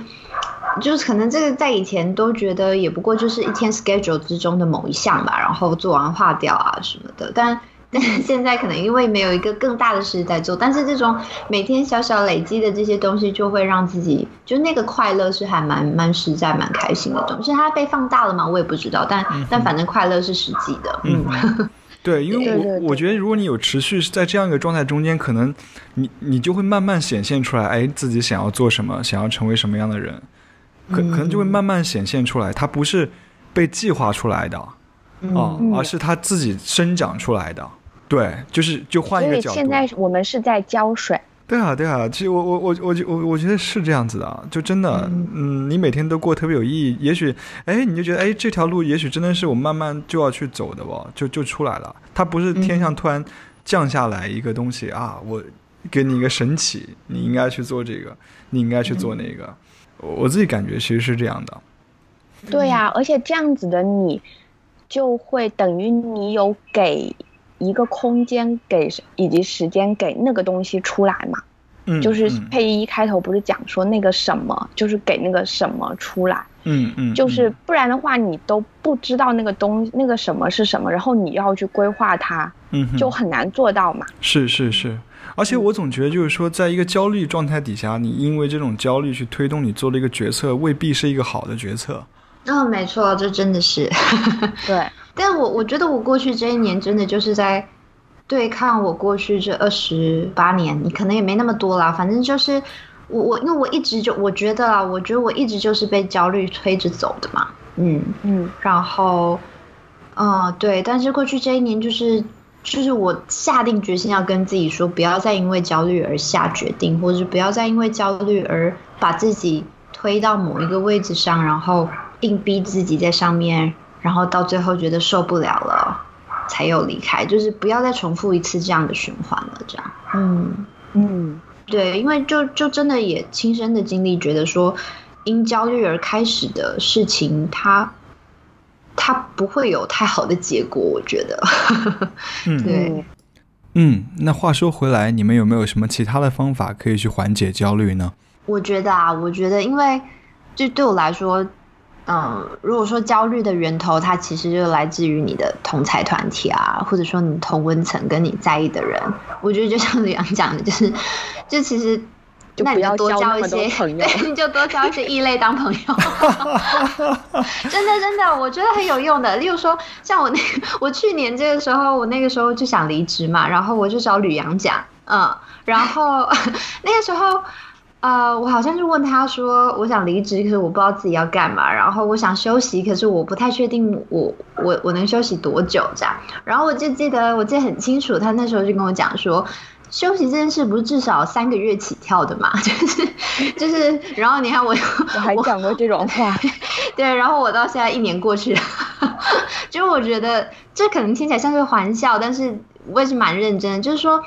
就是可能这个在以前都觉得也不过就是一天 schedule 之中的某一项吧，然后做完划掉啊什么的，但。但是现在可能因为没有一个更大的事在做，但是这种每天小小累积的这些东西，就会让自己就那个快乐是还蛮蛮实在、蛮开心的东西。它被放大了吗？我也不知道，但但反正快乐是实际的。嗯，对，因为我我觉得如果你有持续在这样一个状态中间，可能你你就会慢慢显现出来，哎，自己想要做什么，想要成为什么样的人，可可能就会慢慢显现出来。它不是被计划出来的啊，而是它自己生长出来的。对，就是就换一个角度。现在我们是在浇水。对啊，对啊，其实我我我我我我觉得是这样子的，就真的，嗯，你每天都过特别有意义。也许，哎，你就觉得，哎，这条路也许真的是我慢慢就要去走的哦，就就出来了。它不是天上突然降下来一个东西啊，我给你一个神奇，你应该去做这个，你应该去做那个。我自己感觉其实是这样的。对呀，而且这样子的你，就会等于你有给。一个空间给以及时间给那个东西出来嘛，嗯，就是配音一开头不是讲说那个什么，就是给那个什么出来，嗯嗯，就是不然的话你都不知道那个东那个什么是什么，然后你要去规划它，嗯，就很难做到嘛。是是是，而且我总觉得就是说，在一个焦虑状态底下，你因为这种焦虑去推动你做了一个决策，未必是一个好的决策。哦，没错，这真的是。对，但我我觉得我过去这一年真的就是在对抗我过去这二十八年，你可能也没那么多啦，反正就是我我因为我一直就我觉得啊，我觉得我一直就是被焦虑推着走的嘛，嗯嗯，然后，嗯对，但是过去这一年就是就是我下定决心要跟自己说，不要再因为焦虑而下决定，或者是不要再因为焦虑而把自己推到某一个位置上，然后。硬逼自己在上面，然后到最后觉得受不了了，才又离开。就是不要再重复一次这样的循环了。这样，嗯嗯，对，因为就就真的也亲身的经历，觉得说因焦虑而开始的事情，它它不会有太好的结果。我觉得，嗯，对，嗯。那话说回来，你们有没有什么其他的方法可以去缓解焦虑呢？我觉得啊，我觉得，因为就对我来说。嗯，如果说焦虑的源头，它其实就来自于你的同财团体啊，或者说你同温层跟你在意的人。我觉得就像李阳讲的，就是，就其实，那你要多交一些朋友，你就多交一些异类当朋友。真的真的，我觉得很有用的。例如说，像我那我去年这个时候，我那个时候就想离职嘛，然后我就找吕阳讲，嗯，然后那个时候。呃，我好像是问他说，我想离职，可是我不知道自己要干嘛。然后我想休息，可是我不太确定我我我能休息多久这样。然后我就记得，我记得很清楚，他那时候就跟我讲说，休息这件事不是至少三个月起跳的嘛？就是就是，然后你看我我还讲过这种话，对。然后我到现在一年过去了，就我觉得这可能听起来像是玩笑，但是我也是蛮认真的，就是说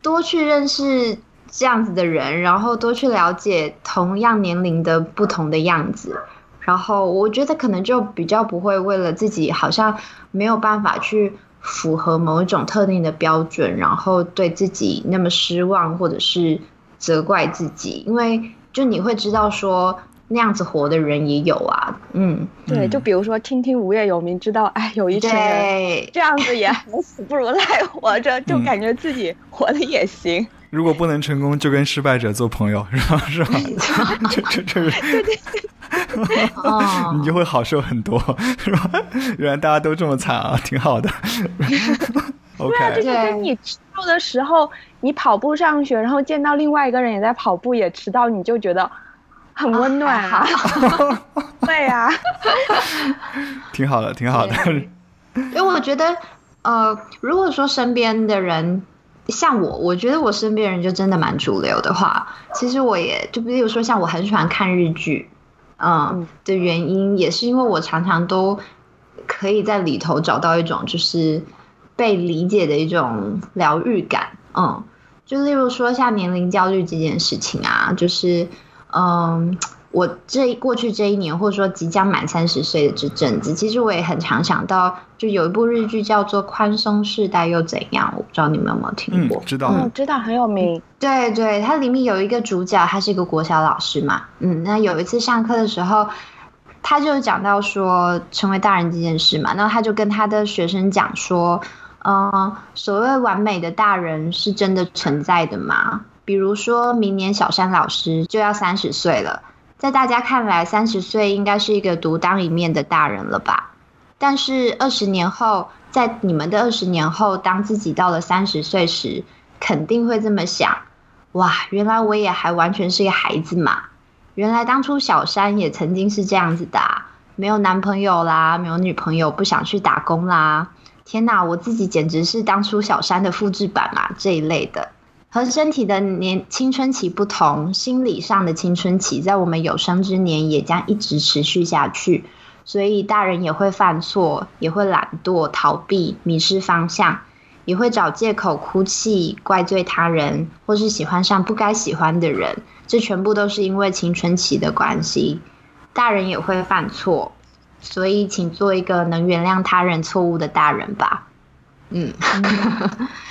多去认识。这样子的人，然后多去了解同样年龄的不同的样子，然后我觉得可能就比较不会为了自己好像没有办法去符合某一种特定的标准，然后对自己那么失望，或者是责怪自己，因为就你会知道说那样子活的人也有啊，嗯，对，就比如说听听无业游民，知道哎有一群人这样子也死不如赖活着，就感觉自己活的也行。如果不能成功，就跟失败者做朋友，是吧？是吧？这这这个，你就会好受很多，是吧？原来大家都这么惨啊，挺好的。对啊，就跟你迟到的时候，你跑步上学，然后见到另外一个人也在跑步，也迟到，你就觉得很温暖啊。对呀，挺好的，挺好的。因为我觉得，呃，如果说身边的人。像我，我觉得我身边人就真的蛮主流的话，其实我也就比如说像我很喜欢看日剧，嗯的原因，也是因为我常常都可以在里头找到一种就是被理解的一种疗愈感，嗯，就例如说像年龄焦虑这件事情啊，就是嗯。我这过去这一年，或者说即将满三十岁的这阵子，其实我也很常想到，就有一部日剧叫做《宽松世代又怎样》，我不知道你们有没有听过？知道，嗯知道很有名。对对，它里面有一个主角，他是一个国小老师嘛。嗯，那有一次上课的时候，他就讲到说成为大人这件事嘛，然后他就跟他的学生讲说，嗯，所谓完美的大人是真的存在的吗？比如说明年小山老师就要三十岁了。在大家看来，三十岁应该是一个独当一面的大人了吧？但是二十年后，在你们的二十年后，当自己到了三十岁时，肯定会这么想：哇，原来我也还完全是个孩子嘛！原来当初小山也曾经是这样子的，没有男朋友啦，没有女朋友，不想去打工啦。天哪，我自己简直是当初小山的复制版啊！这一类的。和身体的年青春期不同，心理上的青春期在我们有生之年也将一直持续下去。所以大人也会犯错，也会懒惰、逃避、迷失方向，也会找借口哭泣、怪罪他人，或是喜欢上不该喜欢的人。这全部都是因为青春期的关系。大人也会犯错，所以请做一个能原谅他人错误的大人吧。嗯。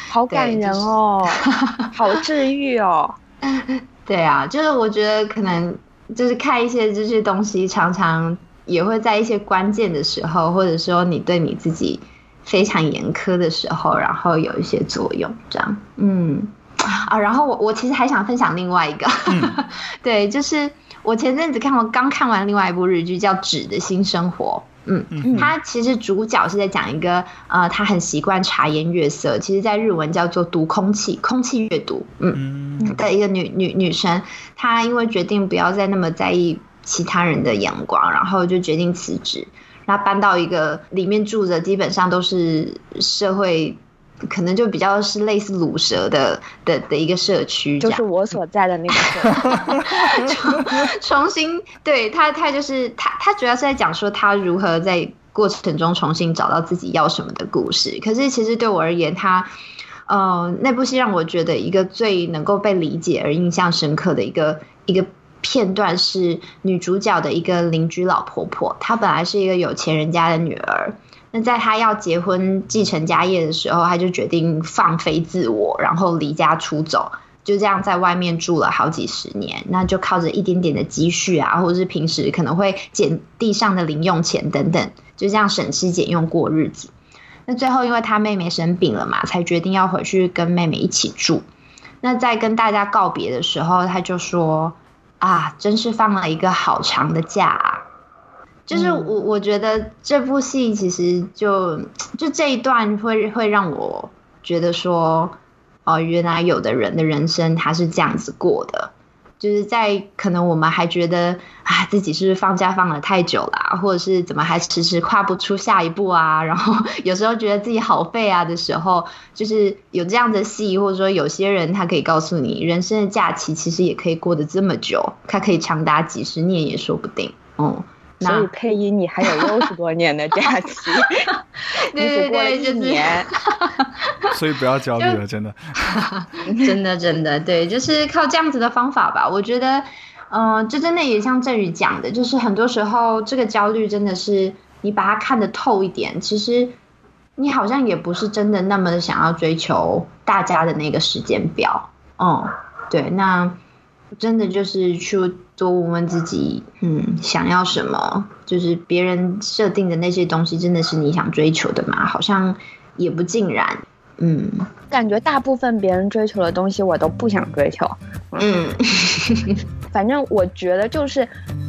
好 感人哦，好治愈哦。对啊，就是我觉得可能就是看一些这些东西，常常也会在一些关键的时候，或者说你对你自己非常严苛的时候，然后有一些作用。这样，嗯，啊，然后我我其实还想分享另外一个，对，就是我前阵子看我刚看完另外一部日剧叫《纸的新生活》。嗯嗯，他其实主角是在讲一个呃，他很习惯茶颜悦色，其实在日文叫做读空气，空气阅读，嗯的一个女女女生，她因为决定不要再那么在意其他人的眼光，然后就决定辞职，然后搬到一个里面住着基本上都是社会。可能就比较是类似卤蛇的的的一个社区，就是我所在的那个社区。重新对他，他就是他，他主要是在讲说他如何在过程中重新找到自己要什么的故事。可是其实对我而言，他呃那部戏让我觉得一个最能够被理解而印象深刻的一个一个片段是女主角的一个邻居老婆婆，她本来是一个有钱人家的女儿。那在他要结婚继承家业的时候，他就决定放飞自我，然后离家出走，就这样在外面住了好几十年。那就靠着一点点的积蓄啊，或者是平时可能会捡地上的零用钱等等，就这样省吃俭用过日子。那最后因为他妹妹生病了嘛，才决定要回去跟妹妹一起住。那在跟大家告别的时候，他就说：“啊，真是放了一个好长的假。”啊。就是我，我觉得这部戏其实就就这一段会会让我觉得说，哦，原来有的人的人生他是这样子过的，就是在可能我们还觉得啊自己是不是放假放了太久了，或者是怎么还迟迟跨不出下一步啊，然后 有时候觉得自己好废啊的时候，就是有这样的戏，或者说有些人他可以告诉你，人生的假期其实也可以过得这么久，它可以长达几十年也说不定，嗯。所以配音你还有六十多年的假期，你只过了一年，所以不要焦虑了，真的，真的真的对，就是靠这样子的方法吧。我觉得，嗯，这真的也像振宇讲的，就是很多时候这个焦虑真的是你把它看得透一点，其实你好像也不是真的那么的想要追求大家的那个时间表。嗯，对，那真的就是去。多问问自己，嗯，想要什么？就是别人设定的那些东西，真的是你想追求的吗？好像也不尽然。嗯，感觉大部分别人追求的东西，我都不想追求。嗯，反正我觉得就是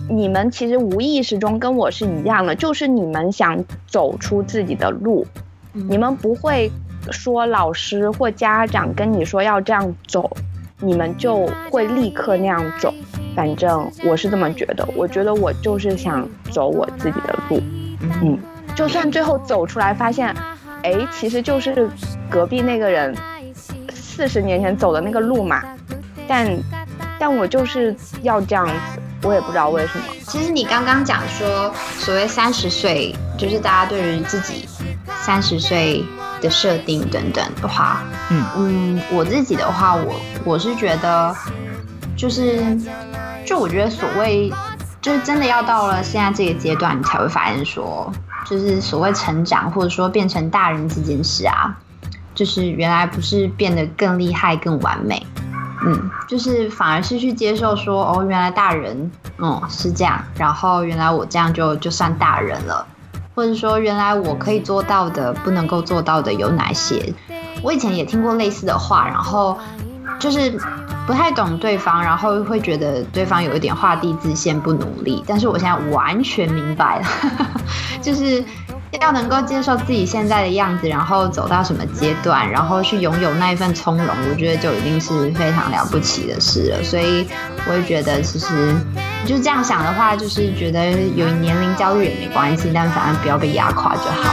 你们其实无意识中跟我是一样的，就是你们想走出自己的路，你们不会说老师或家长跟你说要这样走，你们就会立刻那样走。反正我是这么觉得，我觉得我就是想走我自己的路，嗯，就算最后走出来发现，哎，其实就是隔壁那个人四十年前走的那个路嘛，但但我就是要这样子，我也不知道为什么。其实你刚刚讲说，所谓三十岁，就是大家对于自己三十岁的设定等等的话，嗯。嗯，我自己的话，我我是觉得就是。就我觉得，所谓就是真的要到了现在这个阶段，你才会发现说，就是所谓成长或者说变成大人这件事啊，就是原来不是变得更厉害、更完美，嗯，就是反而是去接受说，哦，原来大人，嗯，是这样，然后原来我这样就就算大人了，或者说原来我可以做到的、不能够做到的有哪些？我以前也听过类似的话，然后就是。不太懂对方，然后会觉得对方有一点画地自限、不努力。但是我现在完全明白了，就是要能够接受自己现在的样子，然后走到什么阶段，然后去拥有那一份从容，我觉得就已经是非常了不起的事了。所以我也觉得，其实就这样想的话，就是觉得有年龄焦虑也没关系，但反正不要被压垮就好。